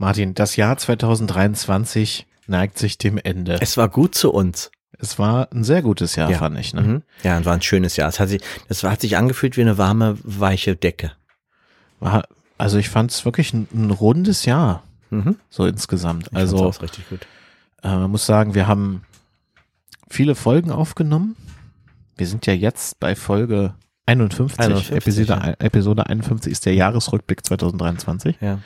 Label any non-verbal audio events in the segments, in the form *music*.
Martin, das Jahr 2023 neigt sich dem Ende. Es war gut zu uns. Es war ein sehr gutes Jahr, Ja. fand ich. Ne? Mhm. Ja, es war ein schönes Jahr. Es hat sich, das hat sich angefühlt wie eine warme, weiche Decke. War, also ich fand es wirklich ein, ein rundes Jahr, Mhm. so insgesamt. Ich Also auch richtig gut. äh, man muss sagen, wir haben viele Folgen aufgenommen. Wir sind ja jetzt bei Folge 51. 51, Episode, ja. Episode 51 ist der Jahresrückblick 2023 Ja.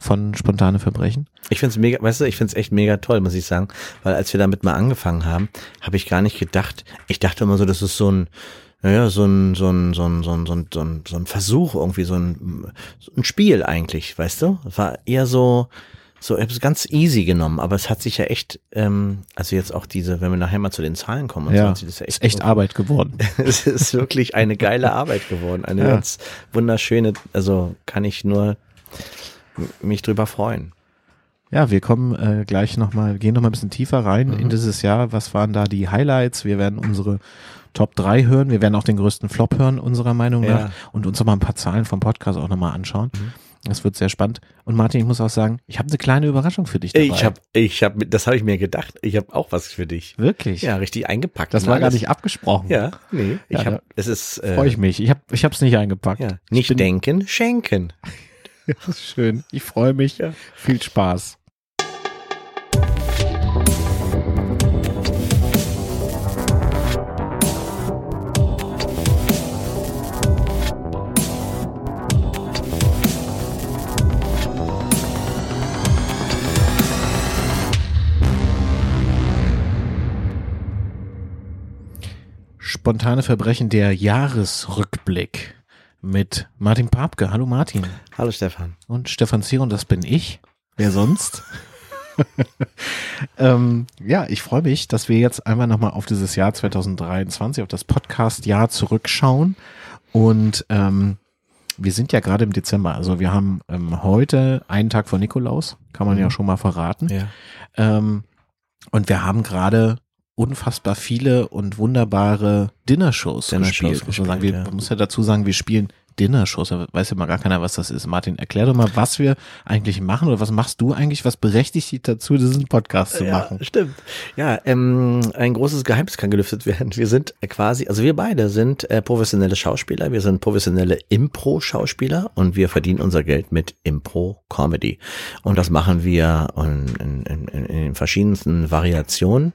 Von Spontane Verbrechen. Ich find's mega, weißt du, ich find's echt mega toll, muss ich sagen, weil als wir damit mal angefangen haben, habe ich gar nicht gedacht, ich dachte immer so, das ist so ein, naja, so ein, so ein, so ein, so ein, so ein, so ein, so ein Versuch irgendwie, so ein, so ein Spiel eigentlich, weißt du? Es war eher so, so, ich habe es ganz easy genommen, aber es hat sich ja echt, ähm, also jetzt auch diese, wenn wir nachher mal zu den Zahlen kommen und so, Ja, sich das ja ist echt Arbeit geworden. *laughs* es ist wirklich eine geile Arbeit geworden. Eine Ja. ganz wunderschöne, also kann ich nur mich drüber freuen. Ja, wir kommen äh, gleich nochmal, gehen nochmal ein bisschen tiefer rein Mhm. in dieses Jahr. Was waren da die Highlights? Wir werden unsere Top 3 hören. Wir werden auch den größten Flop hören, unserer Meinung Ja. nach. Und uns nochmal ein paar Zahlen vom Podcast auch nochmal anschauen. Mhm. Das wird sehr spannend. Und Martin, ich muss auch sagen, ich habe eine kleine Überraschung für dich dabei. Ich habe, ich habe, das habe ich mir gedacht. Ich habe auch was für dich. Wirklich? Ja, richtig eingepackt. Das war gar alles. nicht abgesprochen. Ja, nee. Ich Ja, habe, es ist, äh, Freue ich mich. Ich habe ich hab's nicht eingepackt. ja, Ich nicht denken, schenken. Das ist schön. Ich freue mich. Ja. Viel Spaß. Spontane Verbrechen der Jahresrückblick mit Martin Papke. Hallo Martin. Hallo Stefan. Und Stefan Zier und das bin ich. Wer sonst? *laughs* ähm, ja, ich freue mich, dass wir jetzt einmal nochmal auf dieses Jahr 2023, auf das Podcast-Jahr zurückschauen. Und ähm, wir sind ja gerade im Dezember. Also wir haben ähm, heute einen Tag vor Nikolaus, kann man Mhm. ja schon mal verraten. Ja. Ähm, und wir haben gerade unfassbar viele und wunderbare Dinnershows Dinnershows gespielt. Muss man, sagen. wir, ja. man muss ja dazu sagen, wir spielen Dinnershows. Da weiß ja mal gar keiner, was das ist. Martin, erklär doch mal, was wir eigentlich machen oder was machst du eigentlich? Was berechtigt dich dazu, diesen Podcast zu machen? Ja, stimmt. Ja, ähm, ein großes Geheimnis kann gelüftet werden. Wir sind quasi, also wir beide sind äh, professionelle Schauspieler, wir sind professionelle Impro-Schauspieler und wir verdienen unser Geld mit Impro-Comedy. Und das machen wir in, in, in, in den verschiedensten Variationen,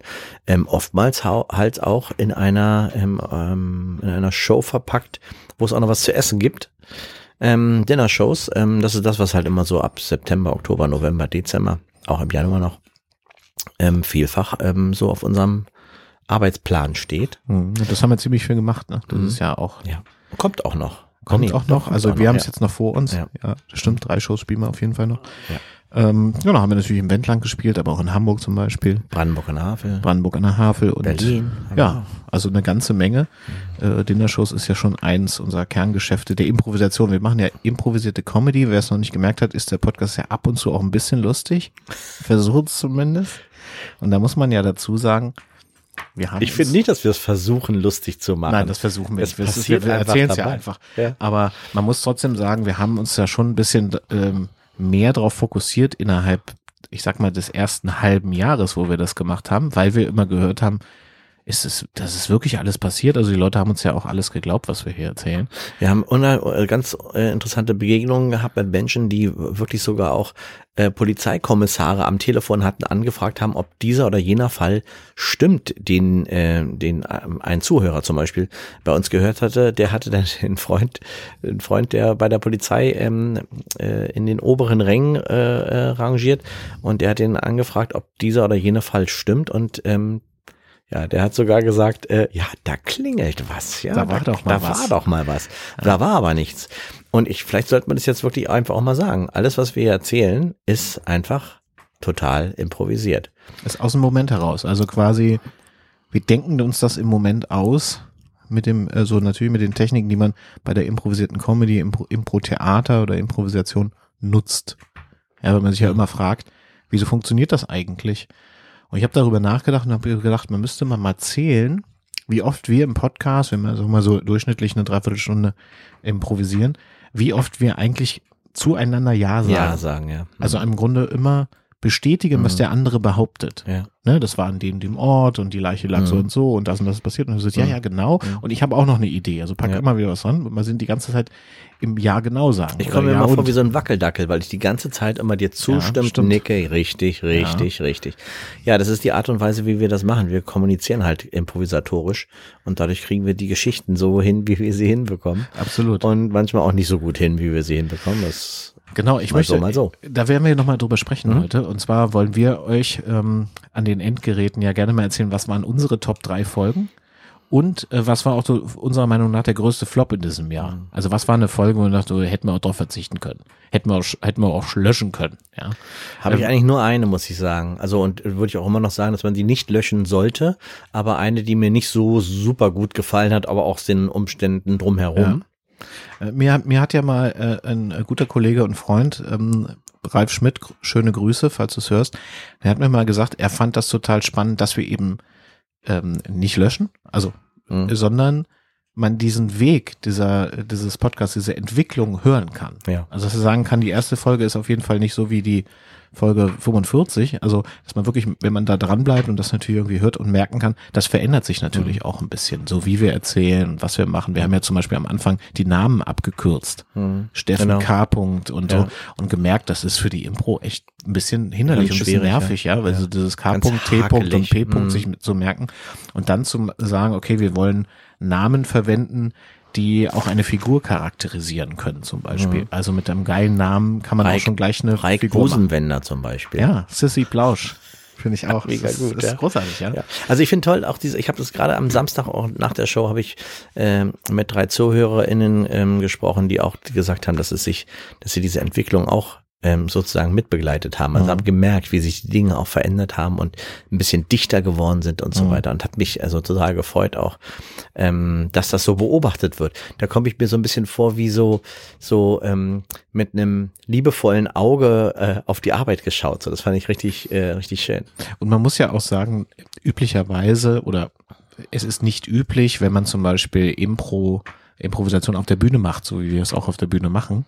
ähm, oftmals halt auch in einer, ähm, ähm, in einer Show verpackt, wo es auch noch was zu essen gibt. Ähm, Dinner-Shows, ähm, das ist das, was halt immer so ab September, Oktober, November, Dezember, auch im Januar noch, ähm, vielfach ähm, so auf unserem Arbeitsplan steht. Hm, Das haben wir ziemlich viel gemacht. Ne? Das Mhm. ist ja auch Ja. Kommt auch noch. Kommt Nee, auch noch. Also wir haben es ja. jetzt noch vor uns. Ja. Ja. das stimmt. Drei Shows spielen wir auf jeden Fall noch. Ja. Ähm, genau, haben wir natürlich im Wendland gespielt, aber auch in Hamburg zum Beispiel, Brandenburg an der Havel. Brandenburg an der Havel und Berlin. Ja, also eine ganze Menge. Äh, Dinnershows ist ja schon eins unserer Kerngeschäfte der Improvisation. Wir machen ja improvisierte Comedy. Wer es noch nicht gemerkt hat, ist der Podcast ja ab und zu auch ein bisschen lustig. Versucht es zumindest. Und da muss man ja dazu sagen, wir haben Ich finde nicht, dass wir es versuchen, lustig zu machen. Nein, das versuchen wir Es nicht. Wir wir erzählen es ja einfach. Ja. Aber man muss trotzdem sagen, wir haben uns ja schon ein bisschen ähm, mehr darauf fokussiert innerhalb, ich sag mal, des ersten halben Jahres, wo wir das gemacht haben, weil wir immer gehört haben, ist es, das ist wirklich alles passiert. Also die Leute haben uns ja auch alles geglaubt, was wir hier erzählen. Wir haben äh, ganz äh, interessante Begegnungen gehabt mit Menschen, die wirklich sogar auch äh, Polizeikommissare am Telefon hatten angefragt haben, ob dieser oder jener Fall stimmt, den, äh, den ähm, ein Zuhörer zum Beispiel bei uns gehört hatte. Der hatte dann *laughs* einen Freund, einen Freund, der bei der Polizei ähm, äh, in den oberen Rängen äh, rangiert und der hat ihn angefragt, ob dieser oder jener Fall stimmt und ähm, ja, der hat sogar gesagt, äh, ja, da klingelt was. Ja, Da war doch mal da was. war doch mal was. Da war aber nichts. Und ich, vielleicht sollte man das jetzt wirklich einfach auch mal sagen. Alles, was wir hier erzählen, ist einfach total improvisiert. Ist aus dem Moment heraus. Also quasi, wir denken uns das im Moment aus. Mit dem, äh, so natürlich mit den Techniken, die man bei der improvisierten Comedy, Impro- Impro-Theater oder Improvisation nutzt. Ja, weil man sich ja immer fragt, wieso funktioniert das eigentlich? Und ich habe darüber nachgedacht und habe gedacht, man müsste mal mal zählen, wie oft wir im Podcast, wenn wir so mal so durchschnittlich eine Dreiviertelstunde improvisieren, wie oft wir eigentlich zueinander Ja sagen. Ja sagen, ja. Also im Grunde immer bestätigen, was Mhm. der andere behauptet. ja. Ne, das war an dem, dem Ort und die Leiche lag so Mhm. und so und das und das ist passiert. Und du sagst, ja, Mhm. ja, genau. Mhm. Und ich habe auch noch eine Idee. Also pack Ja. immer wieder was dran. Und wir sind die ganze Zeit im Ja genau sagen. Ich komme mir ja immer vor wie so ein Wackeldackel, weil ich die ganze Zeit immer dir zustimmt, stimmt. nicke, richtig, richtig, richtig. Ja, das ist die Art und Weise, wie wir das machen. Wir kommunizieren halt improvisatorisch und dadurch kriegen wir die Geschichten so hin, wie wir sie hinbekommen. Absolut. Und manchmal auch nicht so gut hin, wie wir sie hinbekommen. Das Genau, ich mal möchte, so, mal so. da werden wir nochmal drüber sprechen Mhm. heute. Und zwar wollen wir euch ähm, an den Endgeräten ja gerne mal erzählen, was waren unsere Top 3 Folgen und äh, was war auch so unserer Meinung nach der größte Flop in diesem Jahr. Mhm. Also was war eine Folge, wo wir dachten, hätten wir auch drauf verzichten können. Hätten wir auch, hätten wir auch löschen können. Ja. Habe ich Ähm, eigentlich nur eine, muss ich sagen. Also und würde ich auch immer noch sagen, dass man die nicht löschen sollte, aber eine, die mir nicht so super gut gefallen hat, aber auch den Umständen drumherum. Äh, Mir, mir hat ja mal äh, ein äh, guter Kollege und Freund, ähm, Ralf Schmidt, schöne Grüße, falls du es hörst, der hat mir mal gesagt, er fand das total spannend, dass wir eben ähm, nicht löschen, also, Mhm. sondern man diesen Weg dieser, dieses Podcasts, diese Entwicklung hören kann. Ja. Also, dass er sagen kann, die erste Folge ist auf jeden Fall nicht so wie die Folge 45. Also, dass man wirklich, wenn man da dran bleibt und das natürlich irgendwie hört und merken kann, das verändert sich natürlich Mhm. auch ein bisschen. So wie wir erzählen und was wir machen. Wir haben ja zum Beispiel am Anfang die Namen abgekürzt. Mhm. Steffen Genau. K. Punkt und Ja. so und gemerkt, das ist für die Impro echt ein bisschen hinderlich Ganz und ein bisschen nervig, ja, weil Ja. so dieses K. Punkt, T. Punkt und. P. Punkt Mhm. sich so merken und dann zu sagen, okay, wir wollen Namen verwenden, die auch eine Figur charakterisieren können, zum Beispiel. Mhm. Also mit einem geilen Namen kann man Reik- auch schon gleich eine Reik Figur. Busenwender zum Beispiel. Ja, Sissy Blausch. Finde ich auch. Mega ist, gut, Das ja. ist großartig, ja. Ja. Also ich finde toll, auch diese, ich habe das gerade am Samstag auch nach der Show habe ich ähm, mit drei ZuhörerInnen ähm, gesprochen, die auch gesagt haben, dass es sich, dass sie diese Entwicklung auch ähm, sozusagen mitbegleitet haben. Also Mhm. habe gemerkt, wie sich die Dinge auch verändert haben und ein bisschen dichter geworden sind und so Mhm. weiter. Und hat mich also total gefreut auch, ähm, dass das so beobachtet wird. Da komme ich mir so ein bisschen vor wie so, so ähm, mit einem liebevollen Auge äh, auf die Arbeit geschaut. So, das fand ich richtig, äh, richtig schön. Und man muss ja auch sagen, üblicherweise oder es ist nicht üblich, wenn man zum Beispiel Impro, Improvisation auf der Bühne macht, so wie wir es auch auf der Bühne machen,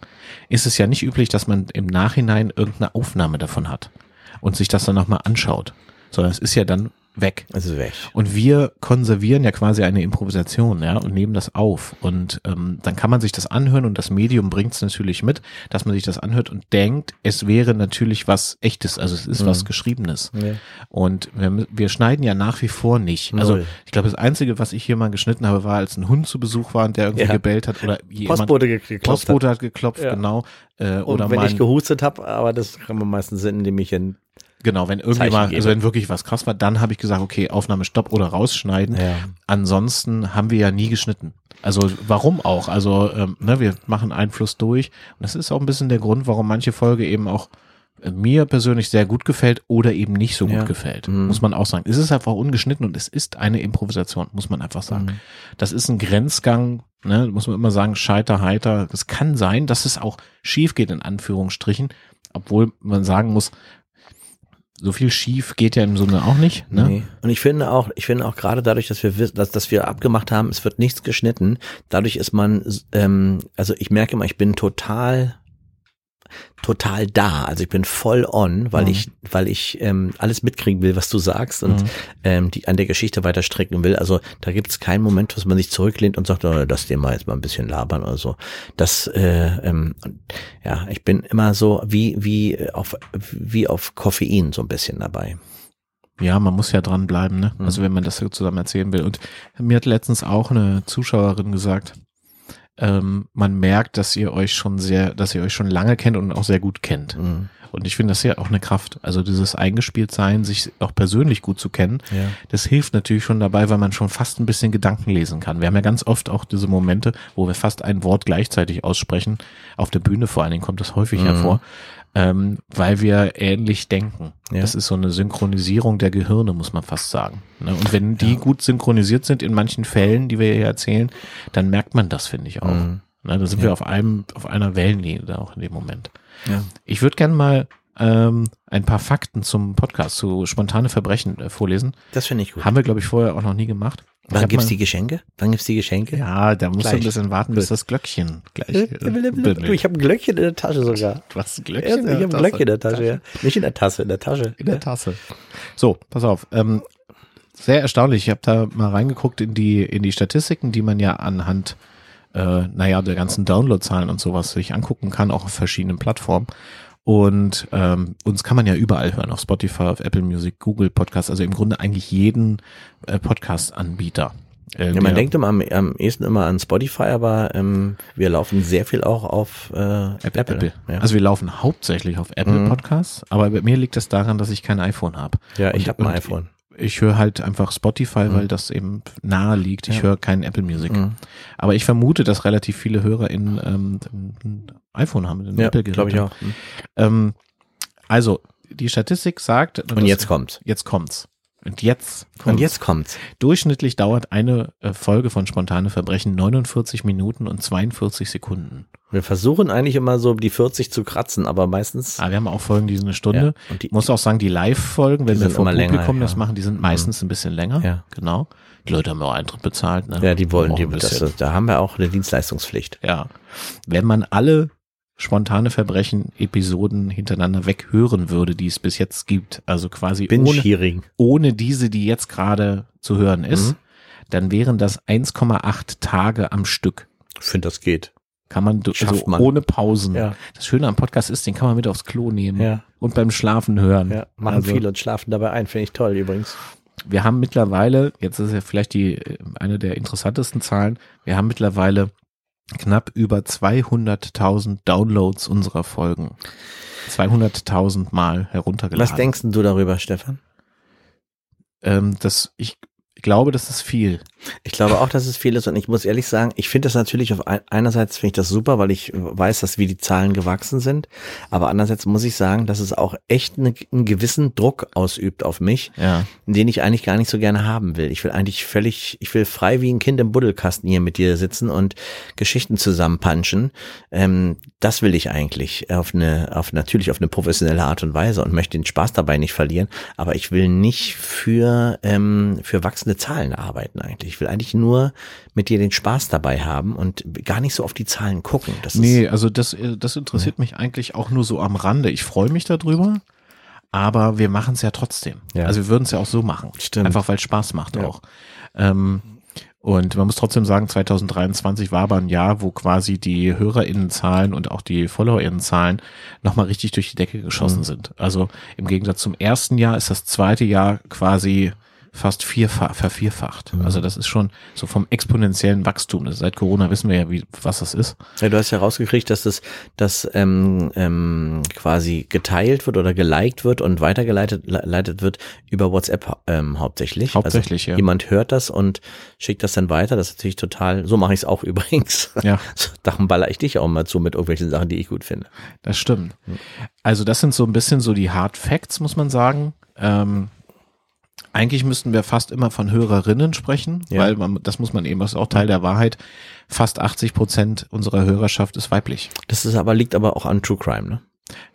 ist es ja nicht üblich, dass man im Nachhinein irgendeine Aufnahme davon hat und sich das dann nochmal anschaut, sondern es ist ja dann weg. Es ist weg. Und wir konservieren ja quasi eine Improvisation, ja, und nehmen das auf. Und ähm, dann kann man sich das anhören und das Medium bringt es natürlich mit, dass man sich das anhört und denkt, es wäre natürlich was Echtes, also es ist was Geschriebenes. Ja. Und wir, wir schneiden ja nach wie vor nicht. Also Null. ich glaube, das Einzige, was ich hier mal geschnitten habe, war, als ein Hund zu Besuch war und der irgendwie Ja. gebellt hat oder jemand, Postbote ge- geklopft Postbote hat geklopft, Ja. genau. Äh, Und oder wenn ich gehustet habe, aber das kann man meistens indem ich in Genau, wenn irgendwie Zeichen mal, gebe. also wenn wirklich was krass war, dann habe ich gesagt, okay, Aufnahme stopp oder rausschneiden. Ja. Ansonsten haben wir ja nie geschnitten. Also warum auch? Also ähm, ne, wir machen Einfluss durch und das ist auch ein bisschen der Grund, warum manche Folge eben auch äh, mir persönlich sehr gut gefällt oder eben nicht so gut Ja. gefällt, Mhm. muss man auch sagen. Es ist einfach ungeschnitten und es ist eine Improvisation, muss man einfach sagen. Mhm. Das ist ein Grenzgang, ne, muss man immer sagen, scheiter, heiter. Es kann sein, dass es auch schief geht, in Anführungsstrichen, obwohl man sagen muss, so viel schief geht ja im Sinne auch nicht. Ne? Nee. Und ich finde auch, ich finde auch gerade dadurch, dass wir dass, dass wir abgemacht haben, es wird nichts geschnitten, dadurch ist man, ähm, also ich merke immer, ich bin total total da. Also ich bin voll on, weil Mhm. ich, weil ich ähm, alles mitkriegen will, was du sagst und Mhm. ähm, die an der Geschichte weiter stricken will. Also da gibt es keinen Moment, wo man sich zurücklehnt und sagt, oh, das Thema jetzt mal ein bisschen labern oder so. Das, äh, ähm, ja, ich bin immer so wie wie auf wie auf Koffein so ein bisschen dabei. Ja, man muss ja dranbleiben, ne? Mhm. Also wenn man das so zusammen erzählen will. Und mir hat letztens auch eine Zuschauerin gesagt, ähm, man merkt, dass ihr euch schon sehr, dass ihr euch schon lange kennt und auch sehr gut kennt. Mhm. Und ich finde das ja auch eine Kraft. Also dieses eingespielt sein, sich auch persönlich gut zu kennen, Ja. das hilft natürlich schon dabei, weil man schon fast ein bisschen Gedanken lesen kann. Wir haben ja ganz oft auch diese Momente, wo wir fast ein Wort gleichzeitig aussprechen. Auf der Bühne vor allen Dingen kommt das häufig Mhm. hervor, ähm, weil wir ähnlich denken. Ja. Das ist so eine Synchronisierung der Gehirne, muss man fast sagen. Ne? Und wenn die gut synchronisiert sind in manchen Fällen, die wir hier erzählen, dann merkt man das, finde ich auch. Mhm. Ne? Da sind Ja. wir auf einem, auf einer Wellenlinie da auch in dem Moment. Ja. Ich würde gerne mal ähm, ein paar Fakten zum Podcast, zu spontane Verbrechen äh, vorlesen. Das finde ich gut. Haben wir, glaube ich, vorher auch noch nie gemacht. Ich Wann gibt's mal- die Geschenke? Wann gibt's die Geschenke? Ja, da musst du ein Gleich. bisschen warten, bis das Glöckchen gleich. Du, ich habe ein Glöckchen in der Tasche sogar. *laughs* Du hast ein Ja, Glöckchen? ich in habe ein Glöckchen in der Tasse. Tasche, ja. Nicht in der Tasse, in der Tasche. In der Tasse. So, pass auf. Ähm, sehr erstaunlich. Ich habe da mal reingeguckt in die in die Statistiken, die man ja anhand äh, naja der ganzen Downloadzahlen und sowas sich angucken kann, auch auf verschiedenen Plattformen. Und ähm, uns kann man ja überall hören, auf Spotify, auf Apple Music, Google Podcast, also im Grunde eigentlich jeden äh, Podcast-Anbieter. Äh, Ja, man denkt immer am, am ehesten immer an Spotify, aber ähm, wir laufen sehr viel auch auf äh, Apple. Apple. Ja, Also wir laufen hauptsächlich auf Apple Mhm. Podcasts, aber bei mir liegt es daran, dass ich kein iPhone habe. ja ich habe ein iPhone. Ich höre halt einfach Spotify, weil das eben nahe liegt. Ich Ja. höre kein Apple Music. Mhm. Aber ich vermute, dass relativ viele Hörer in ähm, ein iPhone haben, ein Ja, Apple-Gerät. glaube ich auch. Ähm, also, die Statistik sagt. Und jetzt kommt's. Jetzt kommt's. Und jetzt kommt's. Und jetzt kommt's. Durchschnittlich dauert eine äh, Folge von Spontane Verbrechen 49 Minuten und 42 Sekunden. Wir versuchen eigentlich immer so die 40 zu kratzen, aber meistens. Ah, wir haben auch Folgen, die sind eine Stunde. Ja, und die, Ich muss auch sagen, die Live-Folgen, wenn wir vor immer länger, Publikum das ja. machen, die sind meistens ein bisschen länger. Ja. Genau. Die Leute haben ja auch Eintritt bezahlt. Ne? ja, die wollen, die, das, bisschen. da haben wir auch eine Dienstleistungspflicht. Ja. Wenn man alle spontane Verbrechen-Episoden hintereinander weghören würde, die es bis jetzt gibt, also quasi ohne, ohne diese, die jetzt gerade zu hören ist, Mhm. dann wären das 1,8 Tage am Stück. Ich finde, das geht. Kann man, also man. ohne Pausen. Ja. Das Schöne am Podcast ist, den kann man mit aufs Klo nehmen Ja. und beim Schlafen hören. Ja, machen Also- viele und schlafen dabei ein, finde ich toll übrigens. Wir haben mittlerweile, jetzt ist ja vielleicht die äh, eine der interessantesten Zahlen, wir haben mittlerweile knapp über 200.000 Downloads unserer Folgen. 200.000 Mal heruntergeladen. Was denkst denn du darüber, Stefan? Ähm, das, ich glaube, das ist viel. Ich glaube auch, dass es viel ist und ich muss ehrlich sagen, ich finde das natürlich auf ein, einerseits finde ich das super, weil ich weiß, dass wie die Zahlen gewachsen sind, aber andererseits muss ich sagen, dass es auch echt eine, einen gewissen Druck ausübt auf mich, Ja. den ich eigentlich gar nicht so gerne haben will. Ich will eigentlich völlig, ich will frei wie ein Kind im Buddelkasten hier mit dir sitzen und Geschichten zusammenpanschen. Ähm, das will ich eigentlich auf eine, auf natürlich auf eine professionelle Art und Weise und möchte den Spaß dabei nicht verlieren. Aber ich will nicht für ähm, für wachsende Zahlen arbeiten eigentlich. Ich will eigentlich nur mit dir den Spaß dabei haben und gar nicht so auf die Zahlen gucken. Das Nee, also das, äh, das interessiert mich eigentlich auch nur so am Rande. Ich freue mich darüber, aber wir machen es ja trotzdem. Ja. Also wir würden es ja auch so machen. Stimmt. Einfach weil es Spaß macht Ja. auch. Ähm, und man muss trotzdem sagen, 2023 war aber ein Jahr, wo quasi die HörerInnenzahlen und auch die FollowerInnenzahlen nochmal richtig durch die Decke geschossen Mhm. sind. Also im Gegensatz zum ersten Jahr ist das zweite Jahr quasi fast vierfach, vervierfacht. Mhm. Also das ist schon so vom exponentiellen Wachstum. Das, seit Corona wissen wir ja, wie, was das ist. Ja, du hast ja rausgekriegt, dass das, das ähm, ähm, quasi geteilt wird oder geliked wird und weitergeleitet le- leitet wird über WhatsApp ähm, hauptsächlich. Hauptsächlich, also ja. Jemand hört das und schickt das dann weiter. Das ist natürlich total. So mache ich es auch *laughs* übrigens. Ja. Darum baller ich dich auch mal zu mit irgendwelchen Sachen, die ich gut finde. Das stimmt. Also das sind so ein bisschen so die Hard Facts, muss man sagen. Ähm, eigentlich müssten wir fast immer von Hörerinnen sprechen, Ja. weil man, das muss man eben, das ist auch Teil der Wahrheit. Fast 80 Prozent unserer Hörerschaft ist weiblich. Das ist aber liegt aber auch an True Crime, ne?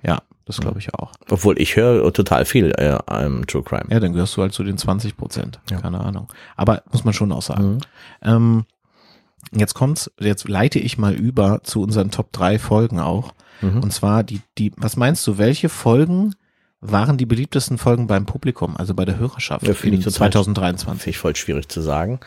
Ja, das glaube ich auch. Obwohl ich höre total viel äh, ähm, True Crime. Ja, dann gehörst du halt zu den 20 Prozent. Ja. Keine Ahnung. Aber muss man schon auch sagen. Mhm. Ähm, jetzt kommt's, jetzt leite ich mal über zu unseren Top 3 Folgen auch. Mhm. Und zwar die, die, was meinst du, welche Folgen waren die beliebtesten Folgen beim Publikum, also bei der Hörerschaft Ja, finde in ich total- 2023? Finde ich voll schwierig zu sagen,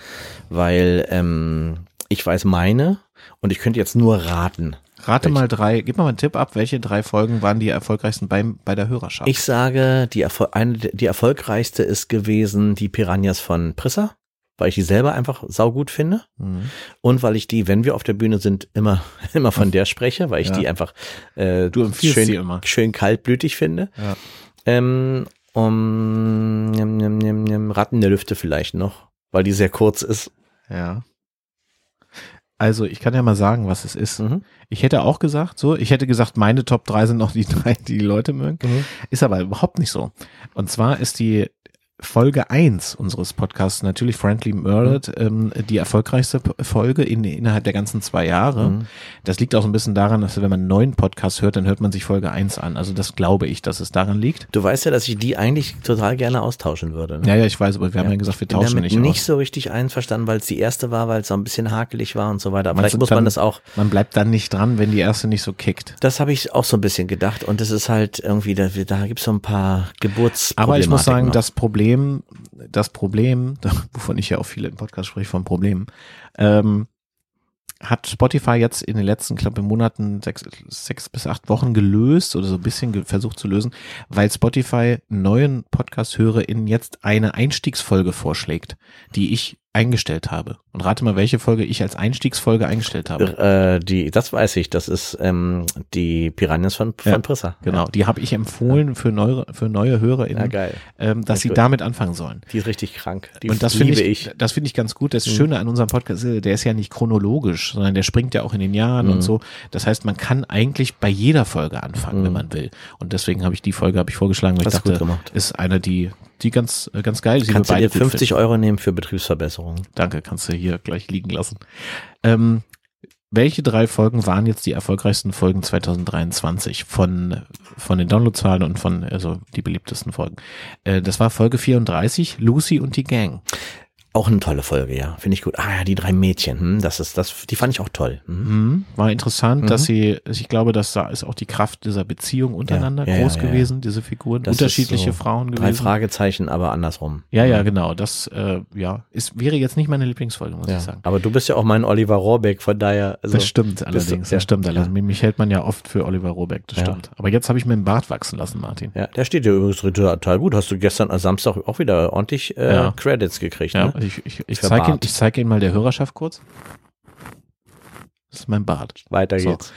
weil ähm, ich weiß meine und ich könnte jetzt nur raten. Rate mal drei, gib mal einen Tipp ab, welche drei Folgen waren die erfolgreichsten beim, bei der Hörerschaft? Ich sage, die, Erfol eine, die erfolgreichste ist gewesen die Piranhas von Prisser, weil ich die selber einfach saugut finde Mhm. und weil ich die, wenn wir auf der Bühne sind, immer *laughs* immer von der spreche, weil ich Ja. die einfach äh, Du empfiehlst schön, sie immer. schön kaltblütig finde. Ja. Ähm, um nimm, nimm, nimm, nimm, Ratten der Lüfte vielleicht noch, weil die sehr kurz ist. Ja. Also ich kann ja mal sagen, was es ist. Mhm. Ich hätte auch gesagt, so, ich hätte gesagt, meine Top 3 sind noch die *laughs* drei, die die Leute mögen. Mhm. Ist aber überhaupt nicht so. Und zwar ist die Folge 1 unseres Podcasts, natürlich Friendly Murdered, ähm, die erfolgreichste Folge in, innerhalb der ganzen zwei Jahre. Mhm. Das liegt auch so ein bisschen daran, dass wenn man einen neuen Podcast hört, dann hört man sich Folge 1 an. Also das glaube ich, dass es daran liegt. Du weißt ja, dass ich die eigentlich total gerne austauschen würde. Ne? Ja, ja, ich weiß, aber wir haben ja gesagt, wir bin tauschen nicht nicht aus. so richtig einverstanden, weil es die erste war, weil es so ein bisschen hakelig war und so weiter. Aber Meinst vielleicht muss man dann- das auch. Man bleibt dann nicht dran, wenn die erste nicht so kickt. Das habe ich auch so ein bisschen gedacht und es ist halt irgendwie, da, da gibt es so ein paar Geburtsprobleme. Aber ich muss sagen, das Problem, das Problem, *laughs* wovon ich ja auch viele im Podcast spreche, von Problemen, ähm, hat Spotify jetzt in den letzten knapp Monaten sechs, sechs bis acht Wochen gelöst oder so ein bisschen versucht zu lösen, weil Spotify neuen Podcast-HörerInnen jetzt eine Einstiegsfolge vorschlägt, die ich eingestellt habe. Und rate mal, welche Folge ich als Einstiegsfolge eingestellt habe. äh, die, das weiß ich, das ist ähm, die Piranhas von, von Ja, Prissa. Genau, die habe ich empfohlen für neue, für neue HörerInnen, Ja, ähm, dass sie damit anfangen sollen. Die ist richtig krank. Die und das liebe finde ich. ich, das finde ich ganz gut. Das Schöne an unserem Podcast, ist, der ist ja nicht chronologisch, sondern der springt ja auch in den Jahren Mhm. und so. Das heißt, man kann eigentlich bei jeder Folge anfangen, wenn man will. Und deswegen habe ich die Folge habe ich vorgeschlagen, weil ich Hast du dachte, gut gemacht. ist eine, die, die ganz, äh, ganz geil ist. Kannst du dir beide gut 50 Euro nehmen für Betriebsverbesserungen? Finden. Danke, kannst du hier gleich liegen lassen. Ähm, welche drei Folgen waren jetzt die erfolgreichsten Folgen 2023 von, von den Downloadzahlen und von, also die beliebtesten Folgen? Äh, das war Folge 34, Lucy und die Gang. Auch eine tolle Folge, ja. Finde ich gut. Ah ja, die drei Mädchen, hm, das ist, das, die fand ich auch toll. Hm. Mhm. War interessant, Mhm. dass sie, ich glaube, dass da ist auch die Kraft dieser Beziehung untereinander Ja, ja, groß ja, ja. gewesen, diese Figuren, Das unterschiedliche so Frauen Drei gewesen. Fragezeichen, aber andersrum. Ja, ja, genau. Das, äh, ja, ist, wäre jetzt nicht meine Lieblingsfolge, muss Ja. ich sagen. Aber du bist ja auch mein Oliver Rohrbeck, von daher. Also, das stimmt du- allerdings, ja, das stimmt allerdings. ja. Mich hält man ja oft für Oliver Rohrbeck, das Ja. stimmt. Aber jetzt habe ich mir den Bart wachsen lassen, Martin. Ja, der steht dir übrigens total gut. Hast du gestern am Samstag auch wieder ordentlich äh, Ja. Credits gekriegt, Ja, ich, ich, ich zeige ihn, ich zeig ihn mal der Hörerschaft kurz. Das ist mein Bart. Weiter So. geht's.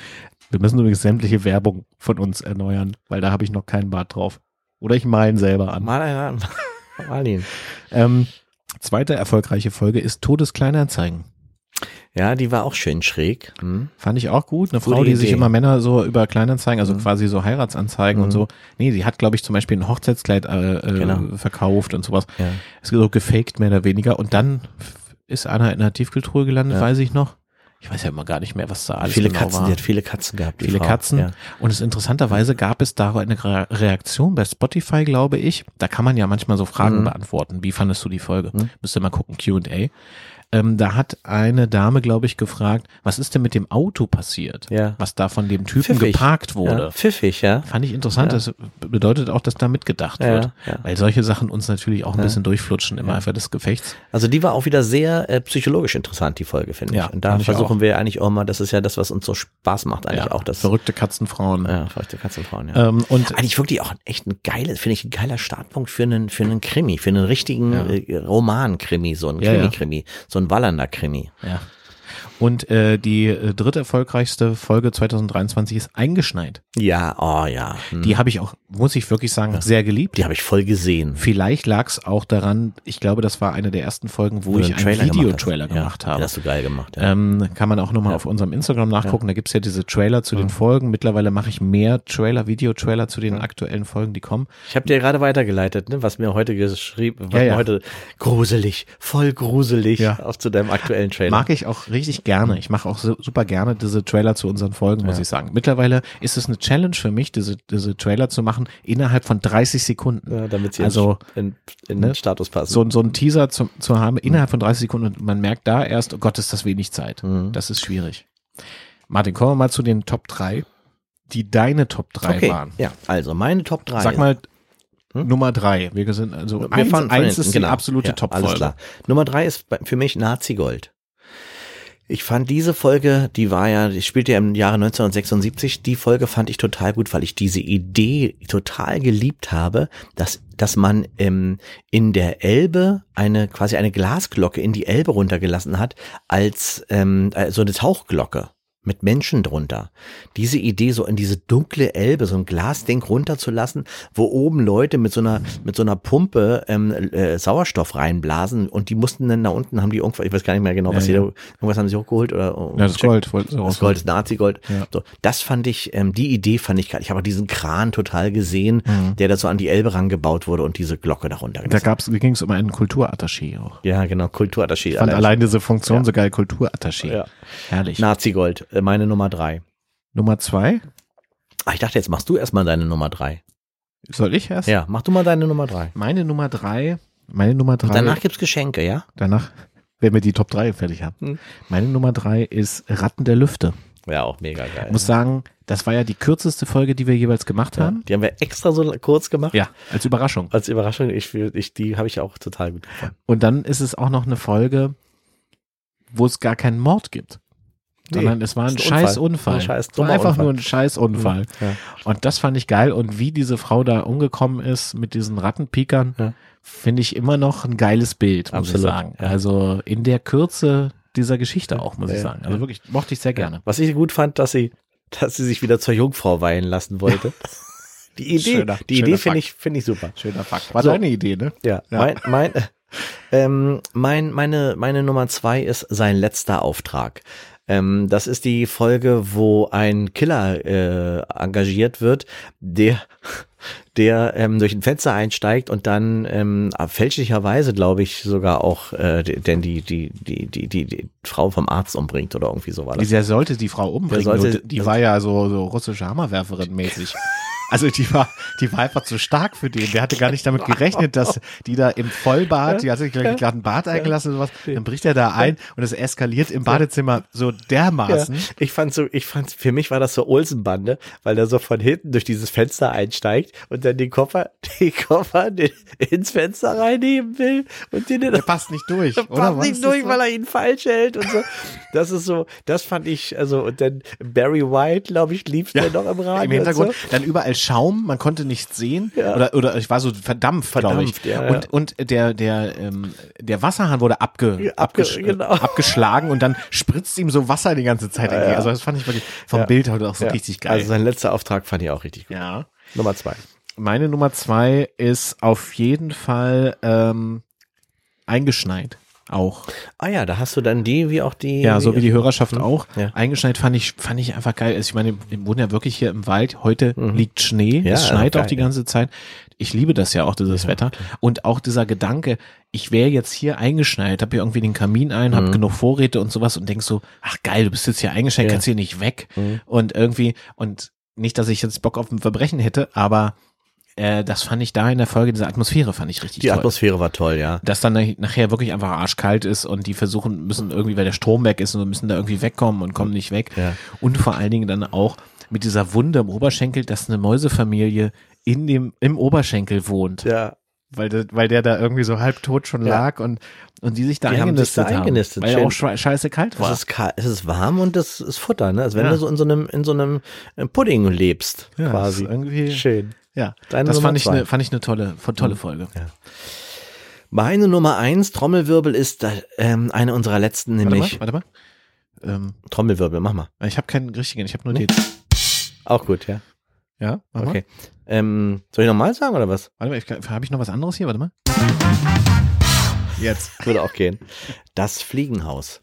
Wir müssen übrigens sämtliche Werbung von uns erneuern, weil da habe ich noch keinen Bart drauf. Oder ich male ihn selber an. Mal einer, *laughs* mal ihn. Ähm, zweite erfolgreiche Folge ist Todeskleinanzeigen. Ja, die war auch schön schräg. Hm? Fand ich auch gut. Eine Gute Frau, die sich Idee. immer Männer so über Kleinanzeigen, also Mhm. quasi so Heiratsanzeigen und Mhm. so. Nee, die hat, glaube ich, zum Beispiel ein Hochzeitskleid äh, äh, Genau. verkauft und sowas. Ja. Ist so gefaked, mehr oder weniger. Und dann ist einer in der Tiefkühltruhe gelandet, Ja. weiß ich noch. Ich weiß ja immer gar nicht mehr, was da alles viele genau Katzen, war. die hat viele Katzen gehabt. Die Viele Frau. Katzen. Ja. Und es interessanterweise gab es da eine Re- Reaktion bei Spotify, glaube ich. Da kann man ja manchmal so Fragen Mhm. beantworten. Wie fandest du die Folge? Mhm. Müsst ihr mal gucken, Q&A. Ähm, da hat eine Dame, glaube ich, gefragt, was ist denn mit dem Auto passiert? Ja. Was da von dem Typen Pfiffig. geparkt wurde. Ja, pfiffig, ja. Fand ich interessant. Ja. Das bedeutet auch, dass da mitgedacht Ja, wird. ja. Weil solche Sachen uns natürlich auch ein Ja. bisschen durchflutschen im Eifer des Gefechts. Also die war auch wieder sehr äh, psychologisch interessant, die Folge, finde Ja, ich. Und da versuchen wir eigentlich auch mal, das ist ja das, was uns so Spaß macht, eigentlich Ja, auch das. Verrückte Katzenfrauen. Ja, verrückte Katzenfrauen, ja. Ähm, und Eigentlich wirklich auch echt ein geiles, finde ich, ein geiler Startpunkt für einen, für einen Krimi, für einen richtigen Ja. äh, Roman-Krimi, so ein Ja, ja. Krimi-Krimi, so ein Wallander-Krimi. Ja. Und äh, die äh, dritte erfolgreichste Folge 2023 ist Eingeschneit. Ja, oh ja. Hm. Die habe ich auch, muss ich wirklich sagen, sehr geliebt. Die habe ich voll gesehen. Vielleicht lag es auch daran, ich glaube, das war eine der ersten Folgen, wo du ich einen einen Trailer gemacht Videotrailer hast. gemacht ja, habe. Ja, hast du geil gemacht. Ja. Ähm, kann man auch nochmal Ja. auf unserem Instagram nachgucken. Da gibt's ja diese Trailer zu den Folgen. Mittlerweile mache ich mehr Trailer, Videotrailer zu den aktuellen Folgen, die kommen. Ich habe dir gerade weitergeleitet, ne, was mir heute geschrieben, was Ja, ja. mir heute gruselig, voll gruselig Ja. auf zu deinem aktuellen Trailer. Mag ich auch richtig gerne. Ich mache auch so, super gerne diese Trailer zu unseren Folgen, muss Ja. ich sagen. Mittlerweile ist es eine Challenge für mich, diese, diese Trailer zu machen innerhalb von 30 Sekunden. ja, damit sie Also, in, in, in ne, den Status passen. so, so einen Teaser zu, zu haben innerhalb von 30 Sekunden und man merkt da erst, oh Gott, ist das wenig Zeit. Mhm. Das ist schwierig. Martin, kommen wir mal zu den Top 3, die deine Top 3 okay, waren. ja, also meine Top 3. Sag mal Hm? Nummer 3. Wir sind also Wir eins, fahren eins ist die absolute Ja, Top-Folge. Alles klar. Nummer drei ist für mich Nazi-Gold. Ich fand diese Folge, die war ja, die spielte ja im Jahre 1976, die Folge fand ich total gut, weil ich diese Idee total geliebt habe, dass, dass man ähm, in der Elbe eine, quasi eine Glasglocke in die Elbe runtergelassen hat, als ähm, äh, so eine Tauchglocke mit Menschen drunter. Diese Idee, so in diese dunkle Elbe, so ein Glasding runterzulassen, wo oben Leute mit so einer, mit so einer Pumpe ähm, äh, Sauerstoff reinblasen und die mussten dann da unten, haben die irgendwas, ich weiß gar nicht mehr genau, was Ja, sie ja. da, irgendwas haben sie hochgeholt oder Ja, das Gold wollten sie das. Gold, das Nazi-Gold. Ja. So, das fand ich, ähm, die Idee fand ich geil. Ich habe auch diesen Kran total gesehen, Mhm. der da so an die Elbe rangebaut wurde und diese Glocke darunter. Da gab's, da ging es um einen Kulturattaché auch. ja, genau, Kulturattaché. Ich fand allein diese Funktion so geil, Kulturattaché. Ja. Herrlich. Nazi-Gold, meine Nummer drei. Nummer zwei, Ah, ich dachte, jetzt machst du erstmal deine Nummer drei. soll ich erst? Ja, mach du mal deine Nummer drei. Meine Nummer drei, meine Nummer drei. Und danach gibt's Geschenke, ja? danach, wenn wir die Top 3 fertig haben. Hm. Meine Nummer drei ist Ratten der Lüfte. Ja, auch mega geil. Ich muss sagen, das war ja die kürzeste Folge, die wir jeweils gemacht ja, haben. die haben wir extra so kurz gemacht. Ja, als Überraschung. Als Überraschung, ich, ich, die habe ich auch total gut gefunden. Und dann ist es auch noch eine Folge, wo es gar keinen Mord gibt. Nee, sondern es war ein ein scheiß Unfall. Ein scheiß war einfach Unfall. nur ein scheiß Unfall. Ja. Und das fand ich geil. Und wie diese Frau da umgekommen ist mit diesen Rattenpikern, Ja. finde ich immer noch ein geiles Bild, muss Absolut, ich sagen. Also in der Kürze dieser Geschichte auch, muss ich Ja, sagen. ja. Also wirklich, mochte ich sehr gerne. Was ich gut fand, dass sie, dass sie sich wieder zur Jungfrau weihen lassen wollte. *laughs* Die Idee, Schöner- die schöner Idee finde ich, finde ich super. Schöner Fakt. War So. deine Idee, ne? Ja, Ja. mein, mein, *laughs* ähm, mein, meine, meine Nummer zwei ist sein letzter Auftrag. Ähm, das ist die Folge, wo ein Killer äh, engagiert wird, der, *laughs* der ähm, durch ein Fenster einsteigt und dann ähm, fälschlicherweise, glaube ich, sogar auch äh, die- denn die, die, die, die, die, die Frau vom Arzt umbringt oder irgendwie so war das. Der sollte die Frau umbringen. Sollte- die war ja so, so russische Hammerwerferin mäßig. *laughs* Also die war, die war einfach zu stark für den. Der hatte gar nicht damit gerechnet, dass die da im Vollbad, die hatte sich gleich gerade ein Bad eingelassen oder sowas, dann bricht er da ein und es eskaliert im Badezimmer so dermaßen. Ja, ich fand so, ich fand, für mich war das so Olsenbande, weil er so von hinten durch dieses Fenster einsteigt und dann den Koffer, *laughs* den Koffer den, ins Fenster reinnehmen will und den Der dann passt nicht durch, *laughs* passt oder? War nicht durch, so? weil er ihn falsch hält und so. Das ist so, das fand ich, also, und dann Barry White, glaube ich, lief der noch im Radio. Im Hintergrund Und dann überall Schaum, man konnte nichts sehen Ja. oder oder ich war so verdampft, glaube ich. Verdampft, ja, und und der der ähm, der Wasserhahn wurde abge, abge- abgesch genau. *laughs* abgeschlagen und dann spritzt ihm so Wasser die ganze Zeit entgegen. Also das fand ich wirklich vom. Bild heute auch so so. richtig geil. Also sein letzter Auftrag fand ich auch richtig gut. ja. Nummer zwei. Meine Nummer zwei ist auf jeden Fall ähm, eingeschneit. Auch. Ah ja, da hast du dann die, wie auch die. Ja, so wie die Hörerschaft auch. Ja. Eingeschneit fand ich, fand ich einfach geil. Also ich meine, wir wohnen ja wirklich hier im Wald. Heute liegt Schnee. Mhm. Ja, es schneit auch die ja. ganze Zeit. Ich liebe das ja auch, dieses Wetter. Und auch dieser Gedanke, ich wäre jetzt hier eingeschneit, habe hier irgendwie den Kamin ein, habe genug Vorräte und sowas und denk so, ach geil, du bist jetzt hier eingeschneit, Mhm. Ja. kannst hier nicht weg. Mhm. Und irgendwie, und nicht, dass ich jetzt Bock auf ein Verbrechen hätte, aber äh, das fand ich da in der Folge, diese Atmosphäre fand ich richtig Die toll Atmosphäre war toll, ja. dass dann nach- nachher wirklich einfach arschkalt ist und die versuchen müssen irgendwie, weil der Strom weg ist und müssen da irgendwie wegkommen und kommen nicht weg. Ja. Und vor allen Dingen dann auch mit dieser Wunde im Oberschenkel, dass eine Mäusefamilie in dem, im Oberschenkel wohnt, Ja. weil, der, weil der da irgendwie so halbtot schon Ja. lag und, und die sich da Die haben sich eingenistet da haben, eingenistet. weil auch sche- scheiße kalt Es war. ist, kalt, es ist warm und es ist Futter, ne? Als wenn Ja. du so in so einem, in so einem äh, Pudding lebst, Ja, quasi. ist irgendwie- Schön. Ja, Deine das Nummer fand ich, zwei. Mhm. eine, fand ich eine tolle, tolle Folge. Meine Nummer eins, Trommelwirbel, ist äh, ähm, eine unserer letzten, Warte nämlich mal, warte mal. Ähm, Trommelwirbel, mach mal. ich habe keinen richtigen, ich habe nur Nee. den. Auch gut, ja. Ja, mach mal. Okay. Ähm, soll ich nochmal sagen oder was? Warte mal, habe ich noch was anderes hier? Warte mal. Jetzt. *laughs* Würde auch gehen. Das Fliegenhaus.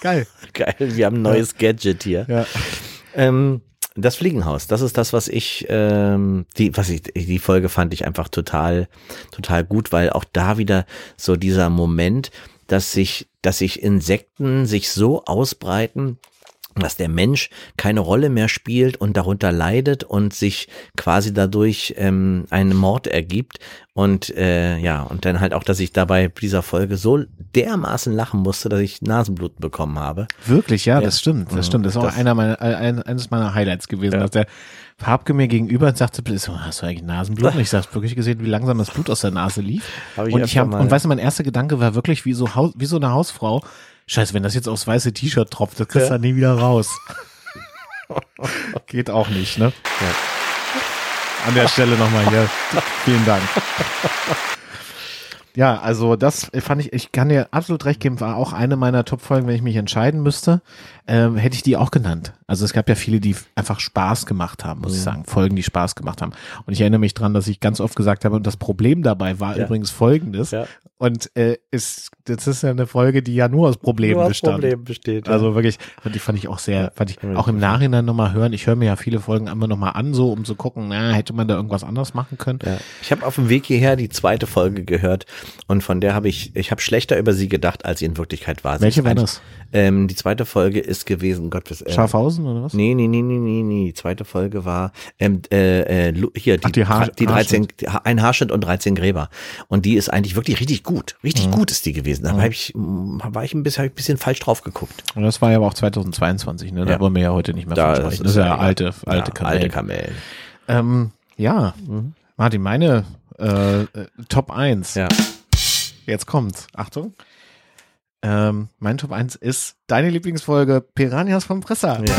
Geil. *laughs* Geil, wir haben ein neues Gadget hier. Ja. Ähm, das Fliegenhaus, das ist das, was ich, ähm, die, was ich, die Folge fand ich einfach total, total gut, weil auch da wieder so dieser Moment, dass sich, dass sich Insekten sich so ausbreiten, dass der Mensch keine Rolle mehr spielt und darunter leidet und sich quasi dadurch ähm, einen Mord ergibt und äh, ja und dann halt auch, dass ich dabei dieser Folge so dermaßen lachen musste, dass ich Nasenbluten bekommen habe. Wirklich, ja, Ja. das stimmt. Das stimmt. Das ist auch Das- einer meiner, ein, eines meiner Highlights gewesen, Ja. dass der Farbke mir gegenüber und sagte, so, hast du eigentlich Nasenblut? Und ich sag's wirklich gesehen, wie langsam das Blut aus der Nase lief. Hab ich und ich hab, mal, und weißt du, mein erster Gedanke war wirklich wie so, wie so eine Hausfrau. Scheiße, wenn das jetzt aufs weiße T-Shirt tropft, das kriegst du Ja. dann nie wieder raus. Geht auch nicht, ne? An der Stelle nochmal hier. Vielen Dank. Ja, also das fand ich, ich kann dir absolut recht geben, war auch eine meiner Top-Folgen, wenn ich mich entscheiden müsste, ähm, hätte ich die auch genannt. Also es gab ja viele, die einfach Spaß gemacht haben, muss ich sagen. Folgen, die Spaß gemacht haben. Und ich erinnere mich dran, dass ich ganz oft gesagt habe, und das Problem dabei war Ja. übrigens folgendes. Ja. Und äh, ist, das ist ja eine Folge, die ja nur aus Problemen Nur aus bestand. Problem besteht. Also wirklich, fand ich, fand ich auch sehr, fand ich Ja. auch im Nachhinein nochmal hören. Ich höre mir ja viele Folgen immer nochmal an, so um zu gucken, na, hätte man da irgendwas anders machen können. Ja. Ich habe auf dem Weg hierher die zweite Folge gehört und von der habe ich, ich habe schlechter über sie gedacht, als sie in Wirklichkeit war. Welche war das? Ähm, die zweite Folge ist gewesen, Gott, was, äh, Schafhausen oder was? Nee, nee, nee, nee, nee, nee. Die zweite Folge war ähm, äh, äh, hier die, Ach, die Haar- die 13 die, Ha- ein Haarschnitt und 13 Gräber. Und die ist eigentlich wirklich richtig gut. Richtig Mhm. gut ist die gewesen. Da hab ich mm, war ich ein bisschen, ich ein bisschen falsch drauf geguckt. Und das war ja aber auch 2022, ne? Da Ja. wollen wir ja heute nicht mehr Da von sprechen. Das ist ja alte, alte ja, Kamellen. alte Kamellen. Ähm, ja, Martin, meine äh, äh, Top 1. Ja. Jetzt kommt's. Achtung. Ähm, mein Top 1 ist deine Lieblingsfolge Piranhas vom Presser. Ja.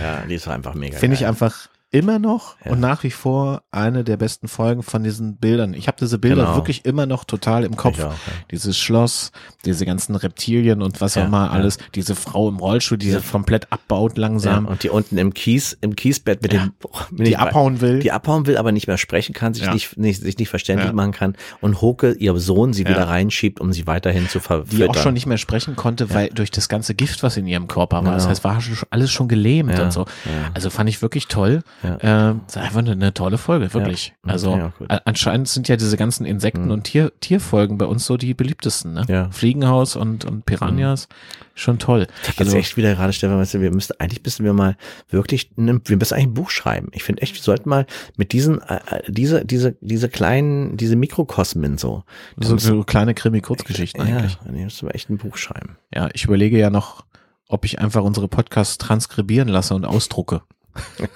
Ja, die ist einfach mega. Finde ich einfach immer noch Ja. und nach wie vor eine der besten Folgen von diesen Bildern. Ich habe diese Bilder Genau. wirklich immer noch total im Kopf. Auch, ja. Dieses Schloss, diese ganzen Reptilien und was Ja, auch mal alles, diese Frau im Rollstuhl, die sie komplett abbaut langsam, und die unten im Kies, im Kiesbett mit dem, mit die abhauen will. die abhauen will, aber nicht mehr sprechen kann, sich nicht, nicht, sich nicht verständlich machen kann und Hoke, ihr Sohn, sie wieder reinschiebt, um sie weiterhin zu die verfüttern. auch schon nicht mehr sprechen konnte, weil durch das ganze Gift, was in ihrem Körper war. Das Genau. heißt, war alles schon gelähmt und so. Also fand ich wirklich toll. Ja. Ähm, das ist einfach eine, eine tolle Folge, wirklich. Ja. Also Ja, anscheinend sind ja diese ganzen Insekten- und Tier, Tierfolgen bei uns so die beliebtesten. Ne? Ja. Fliegenhaus und, und Piranhas, schon toll. Jetzt Also, echt wieder gerade, Stefan, weißt du, wir müssten, eigentlich müssen wir mal wirklich, wir müssen eigentlich ein Buch schreiben. Ich finde echt, wir sollten mal mit diesen, äh, äh, diese, diese, diese kleinen, diese Mikrokosmen so. so, müssen- so kleine Krimi-Kurzgeschichten eigentlich. Ja, müssen wir echt ein Buch schreiben. Ja, ich überlege ja noch, ob ich einfach unsere Podcasts transkribieren lasse und ausdrucke. *laughs*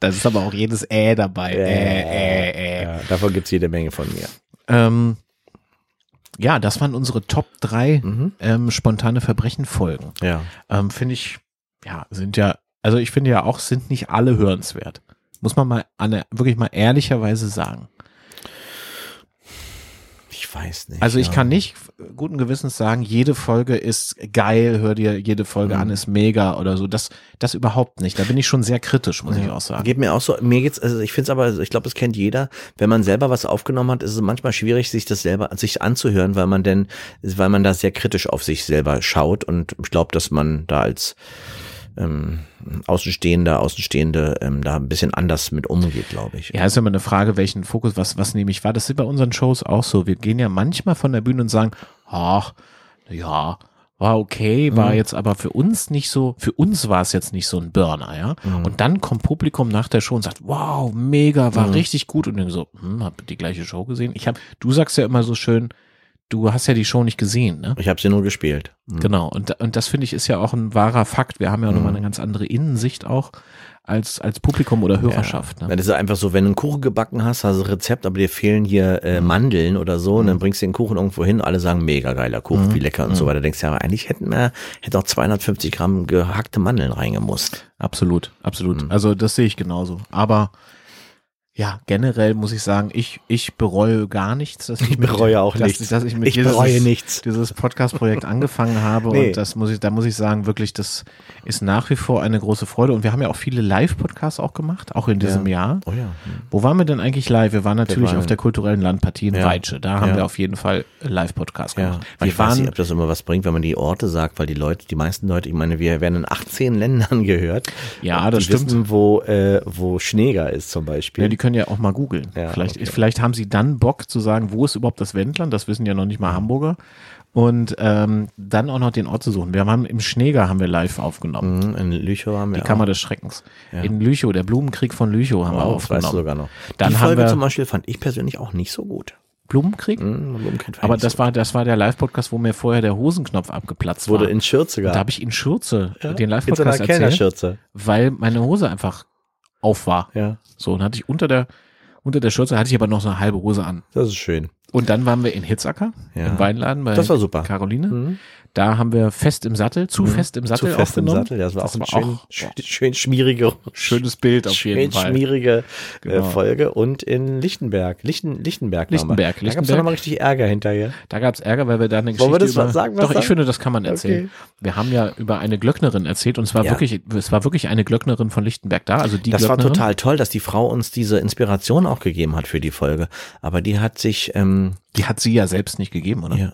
das ist aber auch jedes Äh dabei. Äh, äh, äh. Ja, davon gibt's jede Menge von mir. Ähm, ja, das waren unsere Top 3 Mhm. ähm, spontane Verbrechen-Folgen. Ja. Ähm, finde ich, ja, sind ja, also ich finde ja auch, sind nicht alle hörenswert. Muss man mal an, wirklich mal ehrlicherweise sagen. Ich weiß nicht. Also ich ja. kann nicht guten Gewissens sagen, jede Folge ist geil, hör dir jede Folge Mhm. an, ist mega oder so. Das, das überhaupt nicht. Da bin ich schon sehr kritisch, muss ich auch sagen. Geht mir auch so. Mir geht's, also ich finde es aber, also ich glaube, das kennt jeder. Wenn man selber was aufgenommen hat, ist es manchmal schwierig, sich das selber, sich anzuhören, weil man denn, weil man da sehr kritisch auf sich selber schaut und ich glaube, dass man da als ähm, Außenstehender, Außenstehende ähm, da ein bisschen anders mit umgeht, glaube ich. Ja, ist immer eine Frage, welchen Fokus, was, was nehme ich wahr? Das ist bei unseren Shows auch so. Wir gehen ja manchmal von der Bühne und sagen, ach, ja, war okay, war Mhm. jetzt aber für uns nicht so, für uns war es jetzt nicht so ein Burner, ja. Mhm. Und dann kommt Publikum nach der Show und sagt, wow, mega, war Mhm. richtig gut. Und dann so, hm, hab die gleiche Show gesehen. Ich habe, du sagst ja immer so schön, du hast ja die Show nicht gesehen, ne? Ich habe sie nur gespielt. Mhm. Genau, und, und das finde ich ist ja auch ein wahrer Fakt. Wir haben ja auch nochmal Mhm. eine ganz andere Innensicht auch als, als Publikum oder Hörerschaft. Ja, Ne? das ist einfach so, wenn du einen Kuchen gebacken hast, hast du ein Rezept, aber dir fehlen hier Mhm. äh, Mandeln oder so, und dann bringst du den Kuchen irgendwo hin, alle sagen, mega geiler Kuchen, Mhm. wie lecker und so weiter. Denkst du, ja, aber eigentlich hätten wir, hätte auch 250 Gramm gehackte Mandeln reingemusst. Absolut, absolut. Mhm. Also das sehe ich genauso. Aber ja, generell muss ich sagen, ich, ich bereue gar nichts. Dass Ich mit- bereue auch dass, nichts. Dass ich mit Ich dieses, bereue nichts. dieses Podcast-Projekt angefangen habe. *laughs* Nee. Und das muss ich, da muss ich sagen, wirklich, das ist nach wie vor eine große Freude. Und wir haben ja auch viele Live-Podcasts auch gemacht, auch in diesem Jahr. Oh ja. Wo waren wir denn eigentlich live? Wir waren natürlich waren- auf der kulturellen Landpartie in Ja. Weitsche. Da haben Ja. wir auf jeden Fall Live-Podcast Ja, gemacht. wir Wir ich weiß nicht, waren, ob das immer was bringt, wenn man die Orte sagt, weil die Leute, die meisten Leute, ich meine, wir werden in 18 Ländern *laughs* gehört. Ja, das die stimmt. Wissen, wo, äh, wo Schneeger ist zum Beispiel. ja, können ja auch mal googeln. Ja, vielleicht, okay. vielleicht haben sie dann Bock zu sagen, wo ist überhaupt das Wendland? Das wissen ja noch nicht mal Hamburger. Und ähm, dann auch noch den Ort zu suchen. Wir haben im Schneeger haben wir live aufgenommen. Mhm, in Lüchow haben wir Die Kammer auch. des Schreckens. Ja. In Lüchow, der Blumenkrieg von Lüchow haben wir Oh, das weißt du aufgenommen. sogar noch. Dann die haben Folge wir- zum Beispiel fand ich persönlich auch nicht so gut. Blumenkrieg? Mhm, Blumenkrieg Aber das so war, das war der Live-Podcast, wo mir vorher der Hosenknopf abgeplatzt wurde war. in Schürze Und da habe ich in Schürze den in so einer Live-Podcast erzählt, weil meine Hose einfach auf war. Ja, So, und hatte ich unter der, unter der Schürze hatte ich aber noch so eine halbe Hose an. das ist schön. Und dann waren wir in Hitzacker, Ja. im Weinladen bei Das war super. Caroline. Mhm. Da haben wir fest im Sattel, zu fest im Sattel Mhm. Zu fest im. Sattel. Das war auch ein war schön, auch- schön, schön schmierige, Schönes Bild auf schön jeden Fall. schmierige Genau. äh, Folge. Und in Lichtenberg. Lichten, Lichtenberg. Lichtenberg, Da gab es Lichtenberg. nochmal richtig Ärger hinterher. Da gab's Ärger, weil wir da eine Geschichte Wollen wir das über, mal sagen, was Doch, ich sagen? finde, das kann man erzählen. Okay. Wir haben ja über eine Glöcknerin erzählt und es war Ja. wirklich, es war wirklich eine Glöcknerin von Lichtenberg da, also die Das war Glöcknerin. total toll, dass die Frau uns diese Inspiration auch gegeben hat für die Folge. Aber die hat sich, ähm, Die hat sie ja selbst nicht gegeben, oder? ja,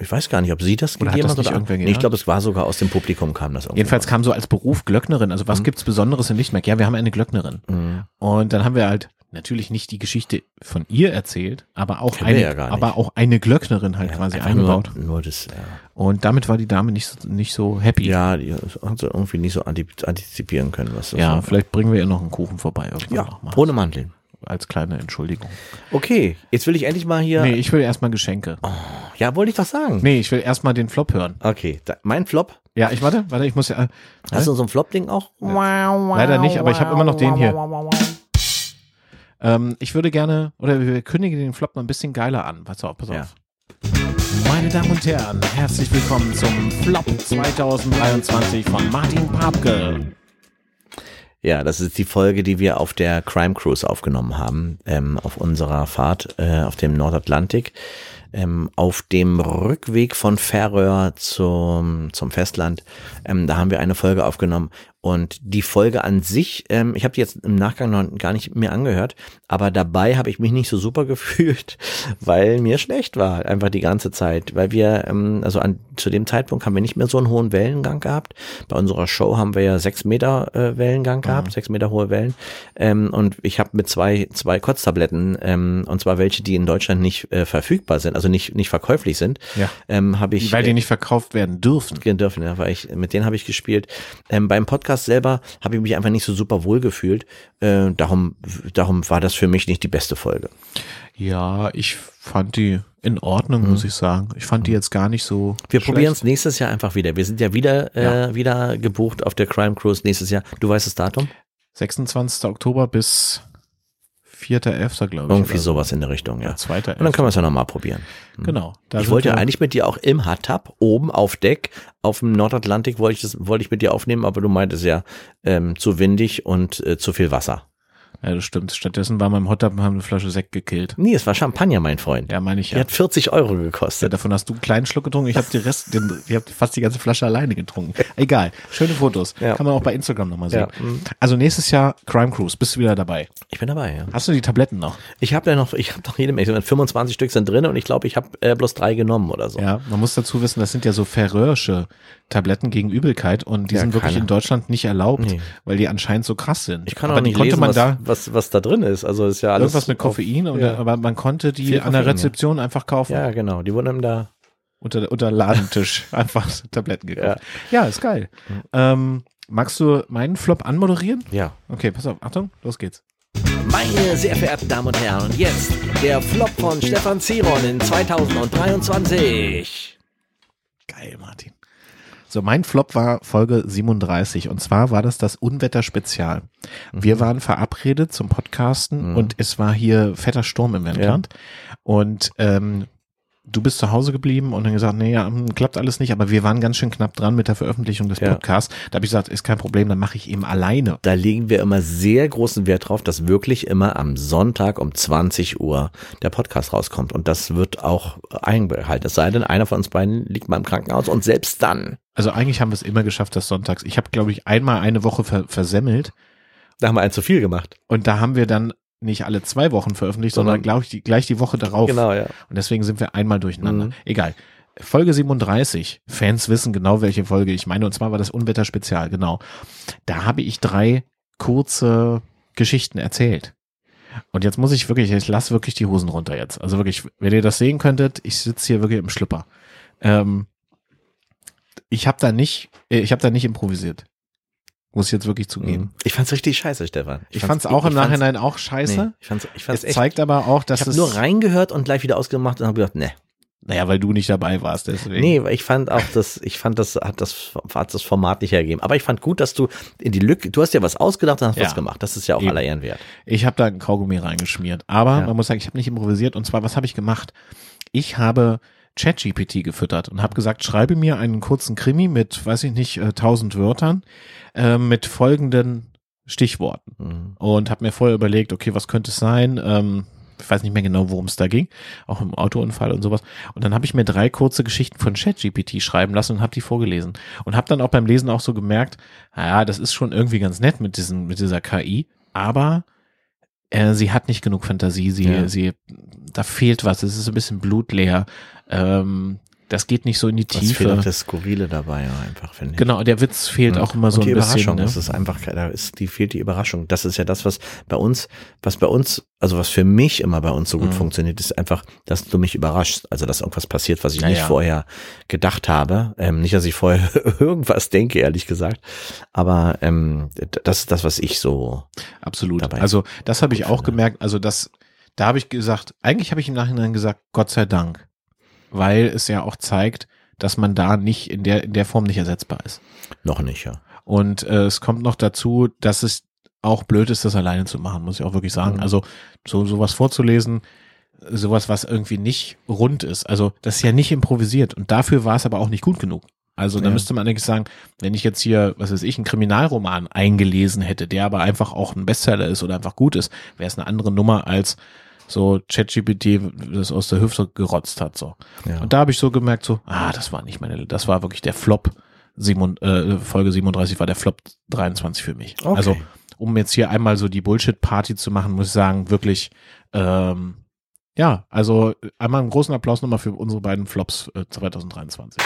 ich, weiß gar nicht, ob sie das Oder hat gegeben hat oder irgendwer nee, ich glaube, es war sogar aus dem Publikum kam das. Jedenfalls kam so als Beruf Glöcknerin. Also Mhm. was gibt's Besonderes in Lichtenberg? Ja, wir haben eine Glöcknerin. Mhm. Und dann haben wir halt natürlich nicht die Geschichte von ihr erzählt, aber auch Kennen eine, ja aber auch eine Glöcknerin halt Ja, quasi eingebaut. Nur, nur das, ja. Und damit war die Dame nicht so, nicht so happy. Ja, die hat sie irgendwie nicht so antizipieren können, was das Ja, war. vielleicht bringen wir ihr noch einen Kuchen vorbei Ja, ohne Mandeln. Als kleine Entschuldigung. Okay, jetzt will ich endlich mal hier. Nee, ich will erstmal Geschenke. Ja, wollte ich doch sagen. Nee, ich will erstmal den Flop hören. Okay, da, mein Flop. Ja, ich warte, warte, ich muss ja. Äh, Hast du so ein Flop-Ding auch? leider nicht, aber ich habe immer noch den hier. Ähm, ich würde gerne, oder wir kündigen den Flop mal ein bisschen geiler an. Pass auf, pass auf. Ja. Meine Damen und Herren, herzlich willkommen zum Flop 2023 von Martin Papke. Ja, das ist die Folge, die wir auf der Crime Cruise aufgenommen haben, ähm, auf unserer Fahrt äh, auf dem Nordatlantik. Ähm, auf dem Rückweg von Färöer zum, zum Festland, ähm, da haben wir eine Folge aufgenommen. Und die Folge an sich, ähm, ich habe die jetzt im Nachgang noch gar nicht mehr angehört, aber dabei habe ich mich nicht so super *laughs* gefühlt, weil mir schlecht war, einfach die ganze Zeit. Weil wir, ähm, also an, zu dem Zeitpunkt haben wir nicht mehr so einen hohen Wellengang gehabt. Bei unserer Show haben wir ja sechs Meter äh, Wellengang gehabt, sechs Meter hohe Wellen. Ähm, und ich habe mit zwei, zwei Kotztabletten, ähm, und zwar welche, die in Deutschland nicht äh, verfügbar sind, also nicht, nicht verkäuflich sind, Ja. ähm, habe ich. Weil die äh, nicht verkauft werden dürfen. dürfen, ja, weil ich, mit denen habe ich gespielt. Ähm, beim Podcast selber habe ich mich einfach nicht so super wohl gefühlt. Äh, darum, darum war das für mich nicht die beste Folge. Ja, ich fand die in Ordnung, muss ich sagen. Ich fand die jetzt gar nicht so. Mhm. Wir probieren es nächstes Jahr einfach wieder. Wir sind ja wieder, äh, wieder gebucht auf der Crime Cruise nächstes Jahr. Du weißt das Datum? 26. Oktober bis 4.11. glaube ich. Irgendwie oder so. sowas in der Richtung, ja. Ja, 2. Und dann können wir es ja nochmal probieren. Genau. Da ich wollte ja eigentlich mit dir auch im Hardtub oben auf Deck auf dem Nordatlantik wollte ich das wollte ich mit dir aufnehmen, aber du meintest ja ähm, zu windig und äh, zu viel Wasser. Ja, das stimmt. Stattdessen war mein Hotdog und haben eine Flasche Sekt gekillt. Nee, es war Champagner, mein Freund. Ja, meine ich Die ja. hat 40 Euro ja. gekostet. Davon hast du einen kleinen Schluck getrunken. Ich habe die Rest, den, ich habe fast die ganze Flasche alleine getrunken. Egal. Schöne Fotos. Ja. Kann man auch bei Instagram nochmal sehen. Ja, mhm. Also nächstes Jahr Crime Cruise. Bist du wieder dabei? Ich bin dabei, ja. Hast du die Tabletten noch? Ich habe ja noch, ich habe noch jede Menge. 25 Stück sind drin und ich glaube, ich habe äh, bloß drei genommen oder so. Ja, man muss dazu wissen, das sind ja so Färöische Tabletten gegen Übelkeit und die Ja, sind wirklich keine. in Deutschland nicht erlaubt, Nee. weil die anscheinend so krass sind. Ich kann Aber auch die nicht konnte lesen, man was, da was, was da drin ist. Also ist ja alles irgendwas mit Koffein, und, ja. aber man konnte die an der Koffein, ja. Rezeption einfach kaufen. Ja, genau. Die wurden einem da. Unter, unter Ladentisch *laughs* einfach Tabletten gekauft. Ja, ist geil. Ähm, magst du meinen Flop anmoderieren? Ja. Okay, pass auf, Achtung, los geht's. Meine sehr verehrten Damen und Herren, und jetzt der Flop von Stefan Ziron in 2023. Geil, Martin. So, mein Flop war Folge 37 und zwar war das das Unwetter-Spezial. Wir waren verabredet zum Podcasten Mhm. und es war hier fetter Sturm im Wendland und ähm, du bist zu Hause geblieben und dann gesagt, nee, ja, hm, klappt alles nicht, aber wir waren ganz schön knapp dran mit der Veröffentlichung des Ja. Podcasts. Da habe ich gesagt, ist kein Problem, dann mache ich eben alleine. Da legen wir immer sehr großen Wert drauf, dass wirklich immer am Sonntag um 20 Uhr der Podcast rauskommt. Und das wird auch eingehalten. Es sei denn, einer von uns beiden liegt mal im Krankenhaus und selbst dann, Also eigentlich haben wir es immer geschafft, dass sonntags. Ich habe, glaube ich, einmal eine Woche ver versemmelt da haben wir ein zu viel gemacht. und da haben wir dann nicht alle zwei Wochen veröffentlicht, sondern, Sondern- glaube ich, die, gleich die Woche darauf. Genau, ja. Und deswegen sind wir einmal durcheinander. Mhm. Egal. Folge 37. Fans wissen genau, welche Folge ich meine. Und zwar war das Unwetter-Spezial, genau. Da habe ich drei kurze Geschichten erzählt. Und jetzt muss ich wirklich, ich lasse wirklich die Hosen runter jetzt. Also wirklich, wenn ihr das sehen könntet, ich sitze hier wirklich im Schlüpper. Ähm, ich habe da nicht, äh, ich habe da nicht improvisiert. Muss ich jetzt wirklich zugeben. Ich fand's richtig scheiße, Stefan. Ich fand's auch im ich fand's- Nachhinein auch scheiße. Nee, ich fand's, ich fand's es echt. zeigt aber auch, dass ich habe es, nur reingehört und gleich wieder ausgemacht und habe gedacht, nee. naja, weil du nicht dabei warst, deswegen. Nee, weil ich fand auch, das, ich fand, das hat das, hat das Format nicht hergegeben. Aber ich fand gut, dass du in die Lücke, du hast dir was ausgedacht und hast Ja. was gemacht. Das ist ja auch Eben. aller Ehren wert. Ich habe da einen Kaugummi reingeschmiert. Aber Ja. man muss sagen, ich habe nicht improvisiert. Und zwar, was habe ich gemacht? Ich habe ChatGPT gefüttert und habe gesagt, schreibe mir einen kurzen Krimi mit, weiß ich nicht, äh, tausend Wörtern äh, mit folgenden Stichworten Mhm. und habe mir vorher überlegt, okay, was könnte es sein? Ähm, ich weiß nicht mehr genau, worum es da ging, auch im Autounfall und sowas. Und dann habe ich mir drei kurze Geschichten von ChatGPT schreiben lassen und habe die vorgelesen und habe dann auch beim Lesen auch so gemerkt, naja, das ist schon irgendwie ganz nett mit diesem mit dieser KI, aber äh, sie hat nicht genug Fantasie, sie Ja. sie da fehlt was, es ist ein bisschen blutleer. Ähm, das geht nicht so in die Das fehlt auch Tiefe. das Skurrile dabei ja, einfach, finde ich. Genau, der Witz fehlt Ja. auch immer so und die ein bisschen. Überraschung, Ne? das ist einfach, da ist, die fehlt die Überraschung. Das ist ja das, was bei uns, was bei uns, also was für mich immer bei uns so gut Mhm. funktioniert, ist einfach, dass du mich überraschst. Also, dass irgendwas passiert, was ich Ja, nicht ja. vorher gedacht habe. Ähm, nicht, dass ich vorher *laughs* irgendwas denke, ehrlich gesagt. Aber ähm, das ist das, was ich so. Absolut. Also das habe ich auch finde. gemerkt. Also das, da habe ich gesagt, eigentlich habe ich im Nachhinein gesagt, Gott sei Dank, weil es ja auch zeigt, dass man da nicht in der in der Form nicht ersetzbar ist. Noch nicht, ja. Und äh, es kommt noch dazu, dass es auch blöd ist, das alleine zu machen, muss ich auch wirklich sagen. Mhm. Also so sowas vorzulesen, sowas, was irgendwie nicht rund ist. Also das ist ja nicht improvisiert und dafür war es aber auch nicht gut genug. Also da Ja. müsste man eigentlich sagen, wenn ich jetzt hier, was weiß ich, einen Kriminalroman eingelesen hätte, der aber einfach auch ein Bestseller ist oder einfach gut ist, wäre es eine andere Nummer als so ChatGPT, das aus der Hüfte gerotzt hat. So. ja. Und da habe ich so gemerkt, so, ah, das war nicht meine, das war wirklich der Flop. Simon, äh, Folge 37 war der Flop 23 für mich. Okay. Also, um jetzt hier einmal so die Bullshit-Party zu machen, muss ich sagen, wirklich, ähm, ja, also einmal einen großen Applaus nochmal für unsere beiden Flops äh, 2023.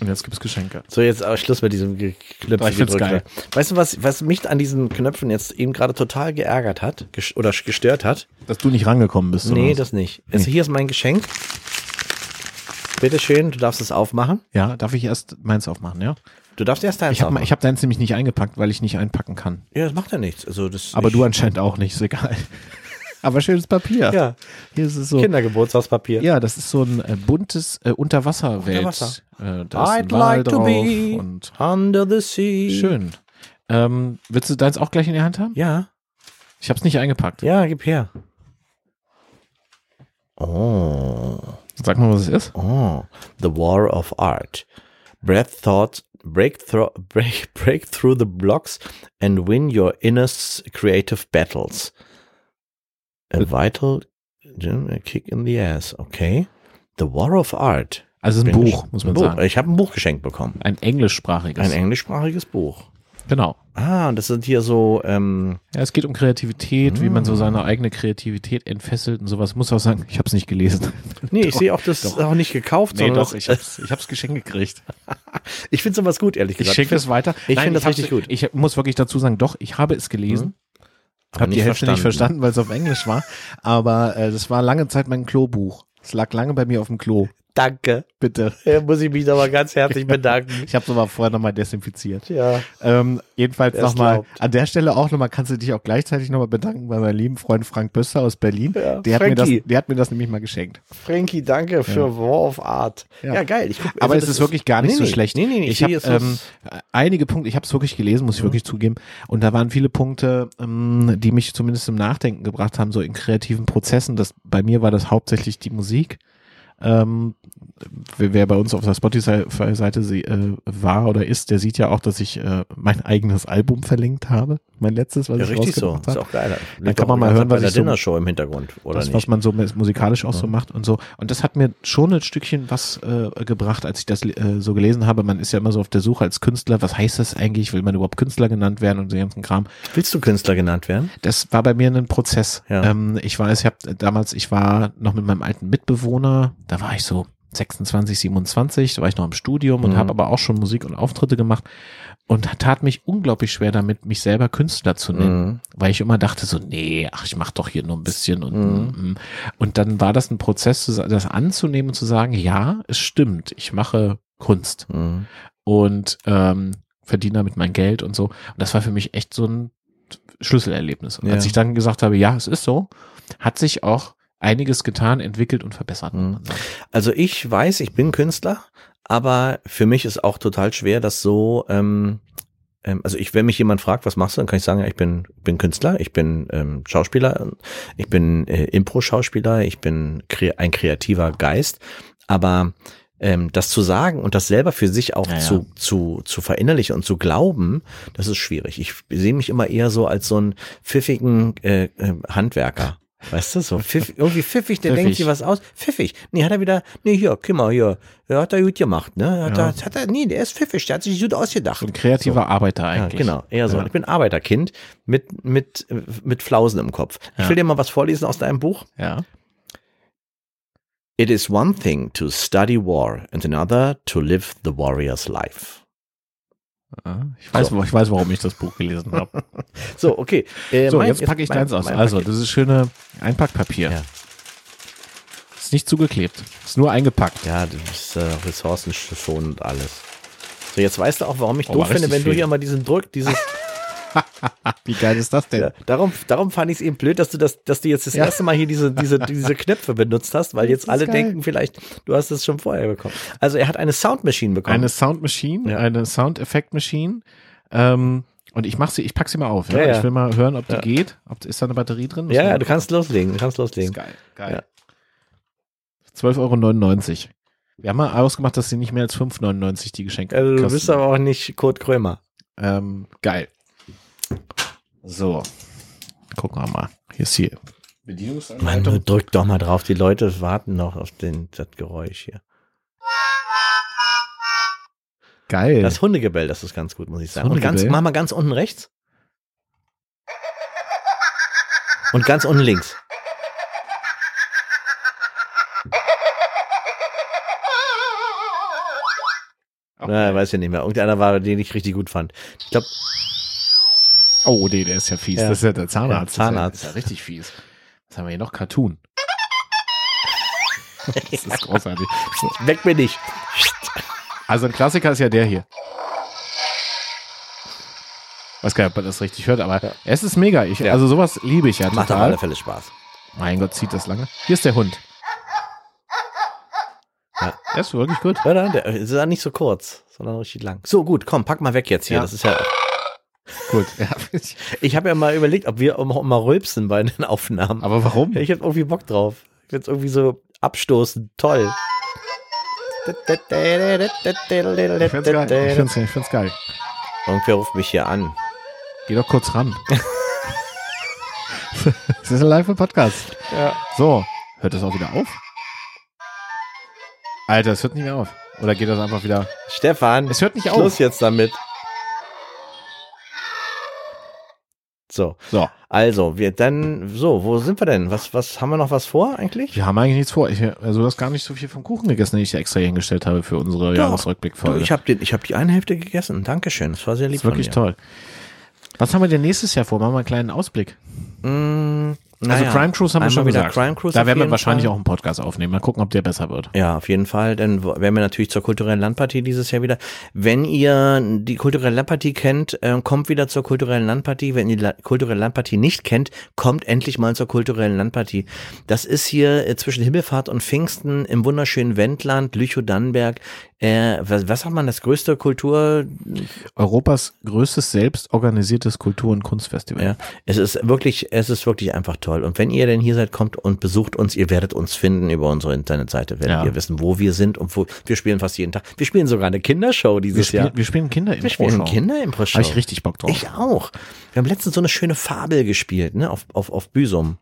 Und jetzt gibt's Geschenke. So, jetzt aber Schluss mit diesem Geknöpfe. Aber ich find's geil. Weißt du, was, was mich an diesen Knöpfen jetzt eben gerade total geärgert hat ges- oder gestört hat? Dass du nicht rangekommen bist. oder Nee, das nicht. Also hier ist mein Geschenk. Bitte schön, du darfst es aufmachen. Ja, darf ich erst meins aufmachen, ja? Du darfst erst deins Ich habe aufmachen. ich hab deins nämlich nicht eingepackt, weil ich nicht einpacken kann. ja, das macht ja nichts. Also das Aber ich, du anscheinend auch nicht, ist egal. Aber schönes Papier. Ja, Hier ist es so. Kindergeburtstagspapier. Ja, das ist so ein äh, buntes äh, Unterwasserwelt. Unterwasser. Äh, da I'd like to be und under the sea. schön. Ähm, willst du deins auch gleich in die Hand haben? Ja, Ich habe es nicht eingepackt. ja, gib her. Oh, Sag mal, was es ist. oh, The War of Art. Breath thought, break through, break, *laughs* break through the blocks and win your inner creative battles. A vital a kick in the ass. Okay. The War of Art. Also es ein Buch, ich- muss man Buch. sagen. Ich habe ein Buch geschenkt bekommen. Ein englischsprachiges. Ein englischsprachiges Buch. genau. Ah, und das sind hier so, ähm, Ja, es geht um Kreativität, wie man so Mm. seine eigene Kreativität entfesselt und sowas. Muss auch sagen, ich habe es nicht gelesen. *laughs* nee, ich Doch, sehe auch das doch. auch nicht gekauft, sondern das, ich hab's, ich hab's geschenkt gekriegt. *laughs* ich finde sowas gut, ehrlich Ich gesagt. schenke es weiter. ich finde das richtig gut. Ich muss wirklich dazu sagen, doch, ich habe es gelesen. Aber Hab die Hälfte nicht verstanden, weil es auf Englisch war. Aber äh, das war lange Zeit mein Klobuch. Es lag lange bei mir auf dem Klo. Danke. Bitte. Da muss ich mich nochmal ganz herzlich *laughs* bedanken. Ich habe es aber vorher nochmal desinfiziert. Ja. Ähm, jedenfalls es nochmal, an der Stelle auch nochmal, kannst du dich auch gleichzeitig nochmal bedanken bei meinem lieben Freund Frank Bösser aus Berlin. Ja, der, hat mir das, der hat mir das nämlich mal geschenkt. Frankie, danke für War of Art. Ja, Ja. geil. Guck, Aber also es das ist wirklich gar nicht nee, so nee, schlecht. Nee, nee, nee. ich habe ähm, einige Punkte, ich habe es wirklich gelesen, muss ich wirklich zugeben. Und da waren viele Punkte, ähm, die mich zumindest zum Nachdenken gebracht haben, so in kreativen Prozessen. Das, bei mir war das hauptsächlich die Musik. Ähm, wer bei uns auf der Spotify-Seite äh, war oder ist, der sieht ja auch, dass ich äh, mein eigenes Album verlinkt habe. Mein letztes, was ja, ich richtig so. rausgebracht Ist habe. auch geil. Dann kann man mal hören, was ich so- Dinnershow im Hintergrund, oder das, nicht? was man so mus- musikalisch auch so macht und so. Und das hat mir schon ein Stückchen was äh, gebracht, als ich das äh, so gelesen habe. Man ist ja immer so auf der Suche als Künstler. Was heißt das eigentlich? Will man überhaupt Künstler genannt werden und so ganzen Kram? Willst du Künstler genannt werden? Das war bei mir ein Prozess. Ja. Ähm, ich weiß, ich habe damals, ich war noch mit meinem alten Mitbewohner, da war ich so 26, 27, da war ich noch im Studium und Mhm. habe aber auch schon Musik und Auftritte gemacht und tat mich unglaublich schwer damit, mich selber Künstler zu nennen, Mhm. weil ich immer dachte so, nee, ach, ich mach doch hier nur ein bisschen und Mhm. mm, und dann war das ein Prozess, das anzunehmen und zu sagen, ja, es stimmt, ich mache Kunst Mhm. und ähm, verdiene damit mein Geld und so. Und das war für mich echt so ein Schlüsselerlebnis. Und Ja. als ich dann gesagt habe, ja, es ist so, hat sich auch einiges getan, entwickelt und verbessert. Mhm. Also ich weiß, ich bin Künstler, aber für mich ist auch total schwer, das so ähm, ähm, also ich, wenn mich jemand fragt, was machst du, dann kann ich sagen, ja, ich bin, bin Künstler, ich bin ähm, Schauspieler, ich bin äh, Impro-Schauspieler, ich bin kre ein kreativer Geist. Aber ähm, das zu sagen und das selber für sich auch Ja, ja. zu, zu, zu verinnerlichen und zu glauben, das ist schwierig. Ich sehe mich immer eher so als so einen pfiffigen äh, äh, Handwerker. Weißt du, so pfiff, irgendwie pfiffig, der Pfiffig. denkt sich was aus. Pfiffig. Nee, hat er wieder, nee, hier, guck mal, hier, ja, hat er gut gemacht, ne? Hat, Ja. er, hat er, nee, der ist pfiffig, der hat sich gut ausgedacht. So ein kreativer Arbeiter Ja, eigentlich. genau, eher so. Ja. Ich bin Arbeiterkind mit, mit, mit Flausen im Kopf. Ich Ja. will dir mal was vorlesen aus deinem Buch. Ja. It is one thing to study war and another to live the warrior's life. Ich weiß, ich weiß, warum ich das Buch gelesen habe. *laughs* So, okay. Äh, So, mein- jetzt packe ich deins aus. Also, Paket. das ist schöne Einpackpapier. Ja. Ist nicht zugeklebt. Ist nur eingepackt. Ja, das ist äh, ressourcenschonend alles. So, jetzt weißt du auch, warum ich Oh, doof finde, wenn du viel. hier mal diesen Druck, dieses, *laughs* *laughs* Wie geil ist das denn? ja, darum, darum fand ich es eben blöd, dass du das, dass du jetzt das Ja. erste Mal hier diese, diese, diese Knöpfe benutzt hast, weil jetzt alle geil. denken vielleicht, du hast es schon vorher bekommen. Also er hat eine Soundmaschine bekommen. Eine Sound Machine, Ja. eine Sound Effect Machine. Ähm, und ich mach sie, ich pack sie mal auf. Ja? Ich will mal hören, ob die geht. Ob, ist da eine Batterie drin? ja, du kannst loslegen, du kannst loslegen. geil. Geil. 12,99 Euro. Wir haben mal ausgemacht, dass sie nicht mehr als 5,99 die Geschenke Also, du bist aber auch nicht Kurt Krömer. Ähm, geil. So. Gucken wir mal. Hier ist die Mann, Bedienungsanleitung. drück doch mal drauf, die Leute warten noch auf den, das Geräusch hier. Geil. Das Hundegebell, das ist ganz gut, muss ich sagen. Und ganz, Hundegebell? mach mal ganz unten rechts. Und ganz unten links. Okay. Na, weiß ich nicht mehr. Irgendeiner war, den ich richtig gut fand. Ich glaube, oh, nee, der ist ja fies. Ja. Das ist ja der Zahnarzt. Ja, Zahnarzt. Das ist ja, das ist ja richtig fies. Was haben wir hier noch? Cartoon. *laughs* Das ist großartig. weg bin ich. Also ein Klassiker ist ja der hier. Weiß gar nicht, ob man das richtig hört, aber Ja. es ist mega. Ich, Ja. Also sowas liebe ich ja Macht auf alle Fälle Spaß. Mein Gott, zieht das lange. Hier ist der Hund. Ja. Der ist wirklich gut. Oder? Der ist ja nicht so kurz, sondern richtig lang. So, gut, komm, pack mal weg jetzt hier. Ja. Das ist ja. Gut. *laughs* Ja. Ich habe ja mal überlegt, ob wir auch mal rülpsen bei den Aufnahmen. Aber warum? Ich hab irgendwie Bock drauf. Ich find's irgendwie so abstoßend. Toll. Ich find's geil. Ich find's, ich find's geil. Irgendwer ruft mich hier an. Geh doch kurz ran. *laughs* das ist ein Live-Podcast. Ja. So, hört das auch wieder auf? Alter, es hört nicht mehr auf. Oder geht das einfach wieder? Stefan, Es hört nicht Schluss auf. jetzt damit. So, So, also, wir dann, so, wo sind wir denn? Was, was, haben wir noch was vor eigentlich? wir haben eigentlich nichts vor. Ich, also du hast gar nicht so viel vom Kuchen gegessen, den ich dir extra hingestellt habe für unsere Doch. Jahresrückblickfolge. Du, ich habe habe die eine Hälfte gegessen. Dankeschön. Das war sehr das lieb ist wirklich toll. Was haben wir denn nächstes Jahr vor? Machen wir einen kleinen Ausblick. Mm, Also naja, Crime Cruise haben wir schon wieder gesagt. Crime Cruise da werden wir wahrscheinlich Fall. auch einen Podcast aufnehmen. Mal gucken, ob der besser wird. Ja, auf jeden Fall. Dann werden wir natürlich zur kulturellen Landpartie dieses Jahr wieder. Wenn ihr die kulturelle Landpartie kennt, äh, kommt wieder zur kulturellen Landpartie. Wenn ihr die kulturelle Landpartie nicht kennt, kommt endlich mal zur kulturellen Landpartie. Das ist hier äh, zwischen Himmelfahrt und Pfingsten im wunderschönen Wendland, Lüchow-Dannenberg. Äh, was, was sagt man, das größte Kultur, Europas größtes selbst organisiertes Kultur- und Kunstfestival. Ja, es ist wirklich, es ist wirklich einfach toll. Und wenn ihr denn hier seid, kommt und besucht uns. Ihr werdet uns finden über unsere Internetseite. Werdet Ja. ihr wissen, wo wir sind und wo wir spielen fast jeden Tag. Wir spielen sogar eine Kindershow Wir, dieses spielen, Jahr. wir spielen Kinder im Wir spielen kinder im Habe ich richtig Bock drauf. Ich auch. Wir haben letztens so eine schöne Fabel gespielt, ne, auf, auf, auf Büsum.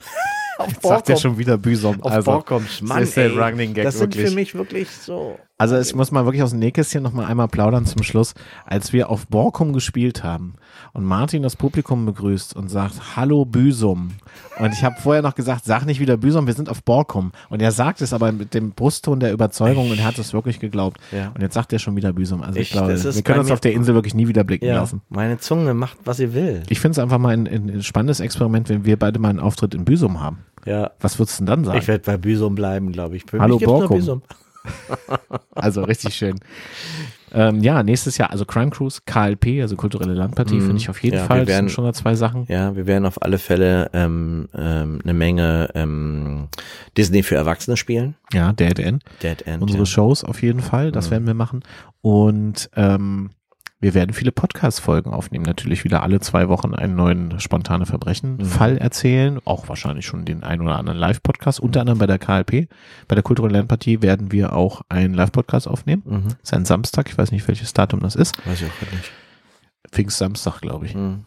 *laughs* auf Sagt ja schon wieder Büsom. Auf Also, Borkoms. Mann, ist der ey, Running Gag das sind wirklich. für mich wirklich so. Also ich muss mal wirklich aus dem Nähkästchen noch mal einmal plaudern zum Schluss. Als wir auf Borkum gespielt haben und Martin das Publikum begrüßt und sagt, hallo Büsum. Und ich habe vorher noch gesagt, sag nicht wieder Büsum, wir sind auf Borkum. Und er sagt es aber mit dem Brustton der Überzeugung und er hat es wirklich geglaubt. Ja. Und jetzt sagt er schon wieder Büsum. Also ich, Ich- glaube, wir können uns auf der Insel wirklich nie wieder blicken Ja, lassen. meine Zunge macht, was sie will. Ich finde es einfach mal ein, ein, spannendes Experiment, wenn wir beide mal einen Auftritt in Büsum haben. Ja. Was würdest du denn dann sagen? Ich werde bei Büsum bleiben, glaube ich. Für Hallo Borkum. *laughs* Also richtig schön. Ähm, ja, nächstes Jahr, also Crime Cruise, KLP, also kulturelle Landpartie, Mhm. finde ich auf jeden Ja, Fall. wir Das sind werden- schon mal zwei Sachen. Ja, wir werden auf alle Fälle ähm, ähm, eine Menge ähm, Disney für Erwachsene spielen. Ja, Dead End. Dead End. Unsere ja. Shows auf jeden Fall, das Mhm. werden wir machen. Und ähm, wir werden viele Podcast-Folgen aufnehmen. Natürlich wieder alle zwei Wochen einen neuen spontane Verbrechen-Fall Mhm. erzählen. Auch wahrscheinlich schon den ein oder anderen Live-Podcast. Unter anderem bei der KLP. Bei der kulturellen Lernpartie werden wir auch einen Live-Podcast aufnehmen. Mhm. Das ist ein Samstag. Ich weiß nicht, welches Datum das ist. Weiß ich auch nicht. Pfingstsamstag, glaube ich. Mhm.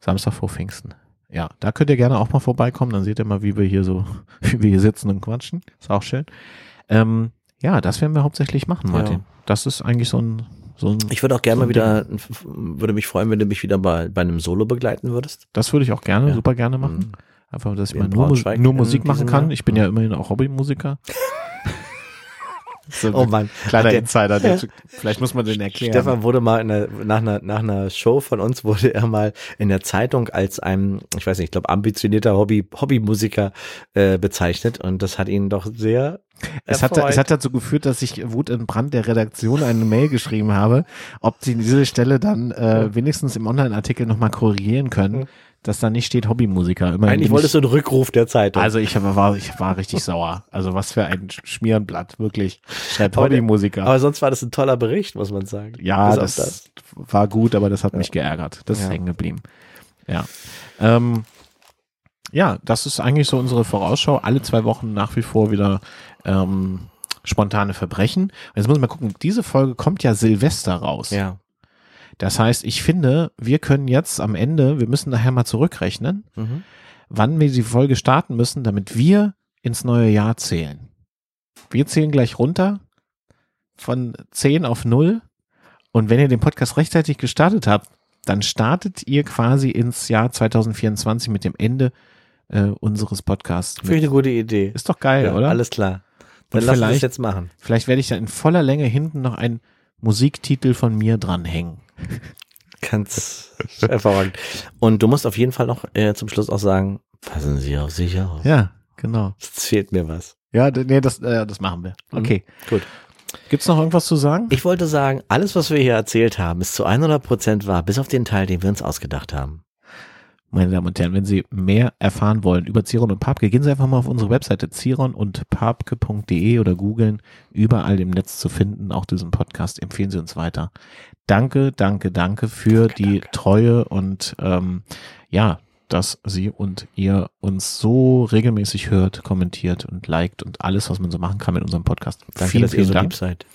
Samstag vor Pfingsten. Ja, da könnt ihr gerne auch mal vorbeikommen. Dann seht ihr mal, wie wir hier so, *laughs* wie wir hier sitzen und quatschen. Ist auch schön. Ähm, ja, das werden wir hauptsächlich machen, Martin. Ja. Das ist eigentlich so ein, so Ich würde auch gerne So mal wieder, würde mich freuen, wenn du mich wieder bei, bei einem Solo begleiten würdest. das würde ich auch gerne, Ja. super gerne machen. Mhm. Einfach, dass ich mal nur, nur Musik machen kann. Jahr. Ich bin ja Mhm. immerhin auch Hobbymusiker. *laughs* so Oh Mann. kleiner der- Insider, der, *laughs* vielleicht muss man den erklären. Stefan wurde mal in der, nach, einer, nach einer Show von uns wurde er mal in der Zeitung als ein, ich weiß nicht, ich glaube ambitionierter Hobby, Hobbymusiker äh, bezeichnet. Und das hat ihn doch sehr Es hat, es hat dazu geführt, dass ich Wut in Brand der Redaktion eine Mail geschrieben habe, ob sie diese Stelle dann äh, wenigstens im Online-Artikel nochmal korrigieren können, dass da nicht steht Hobbymusiker. Immerhin Eigentlich wolltest du einen Rückruf der Zeitung. also ich war, ich war richtig *laughs* sauer. Also was für ein Schmierenblatt, wirklich. Schreibt Aber Hobbymusiker. aber sonst war das ein toller Bericht, muss man sagen. Ja, auf das, war gut, aber das hat mich geärgert. Das ist Ja. hängen geblieben. Ja. Ähm, ja, das ist eigentlich so unsere Vorausschau. Alle zwei Wochen nach wie vor wieder ähm, spontane Verbrechen. Jetzt muss man mal gucken, diese Folge kommt ja Silvester raus. Ja. Das heißt, ich finde, wir können jetzt am Ende, wir müssen nachher mal zurückrechnen, Mhm. wann wir die Folge starten müssen, damit wir ins neue Jahr zählen. Wir zählen gleich runter von 10 auf 0. Und wenn ihr den Podcast rechtzeitig gestartet habt, dann startet ihr quasi ins Jahr 2024 mit dem Ende äh, unseres Podcasts. Finde ich eine gute Idee. Ist doch geil, ja, oder? Alles klar. Dann lass uns das jetzt machen. Vielleicht werde ich da in voller Länge hinten noch einen Musiktitel von mir dranhängen. Ganz hervorragend. Und du musst auf jeden Fall noch äh, zum Schluss auch sagen, passen Sie auf sich auf. Ja, genau. Es fehlt mir was. Ja, nee, das, äh, das machen wir. Okay. Gut. Gibt's noch irgendwas zu sagen? Ich wollte sagen, alles, was wir hier erzählt haben, ist zu 100 Prozent wahr, bis auf den Teil, den wir uns ausgedacht haben. Meine Damen und Herren, wenn Sie mehr erfahren wollen über Ziron und Papke, gehen Sie einfach mal auf unsere Webseite ziron und papke.de oder googeln, überall im Netz zu finden, auch diesen Podcast, empfehlen Sie uns weiter. Danke, danke, danke für die Treue und ähm, ja, dass Sie und ihr uns so regelmäßig hört, kommentiert und liked und alles, was man so machen kann mit unserem Podcast. Danke, vielen, dass ihr so Dank. lieb seid.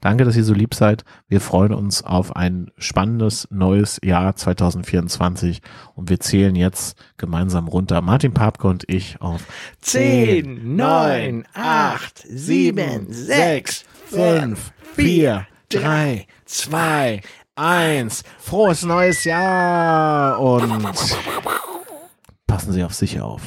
Danke, dass ihr so lieb seid. Wir freuen uns auf ein spannendes neues Jahr 2024 und wir zählen jetzt gemeinsam runter. Martin Papke und ich auf 10, 9, 8, 7, 6, 5, 4, 3, 2, 1. Frohes neues Jahr und Passen Sie auf sich auf.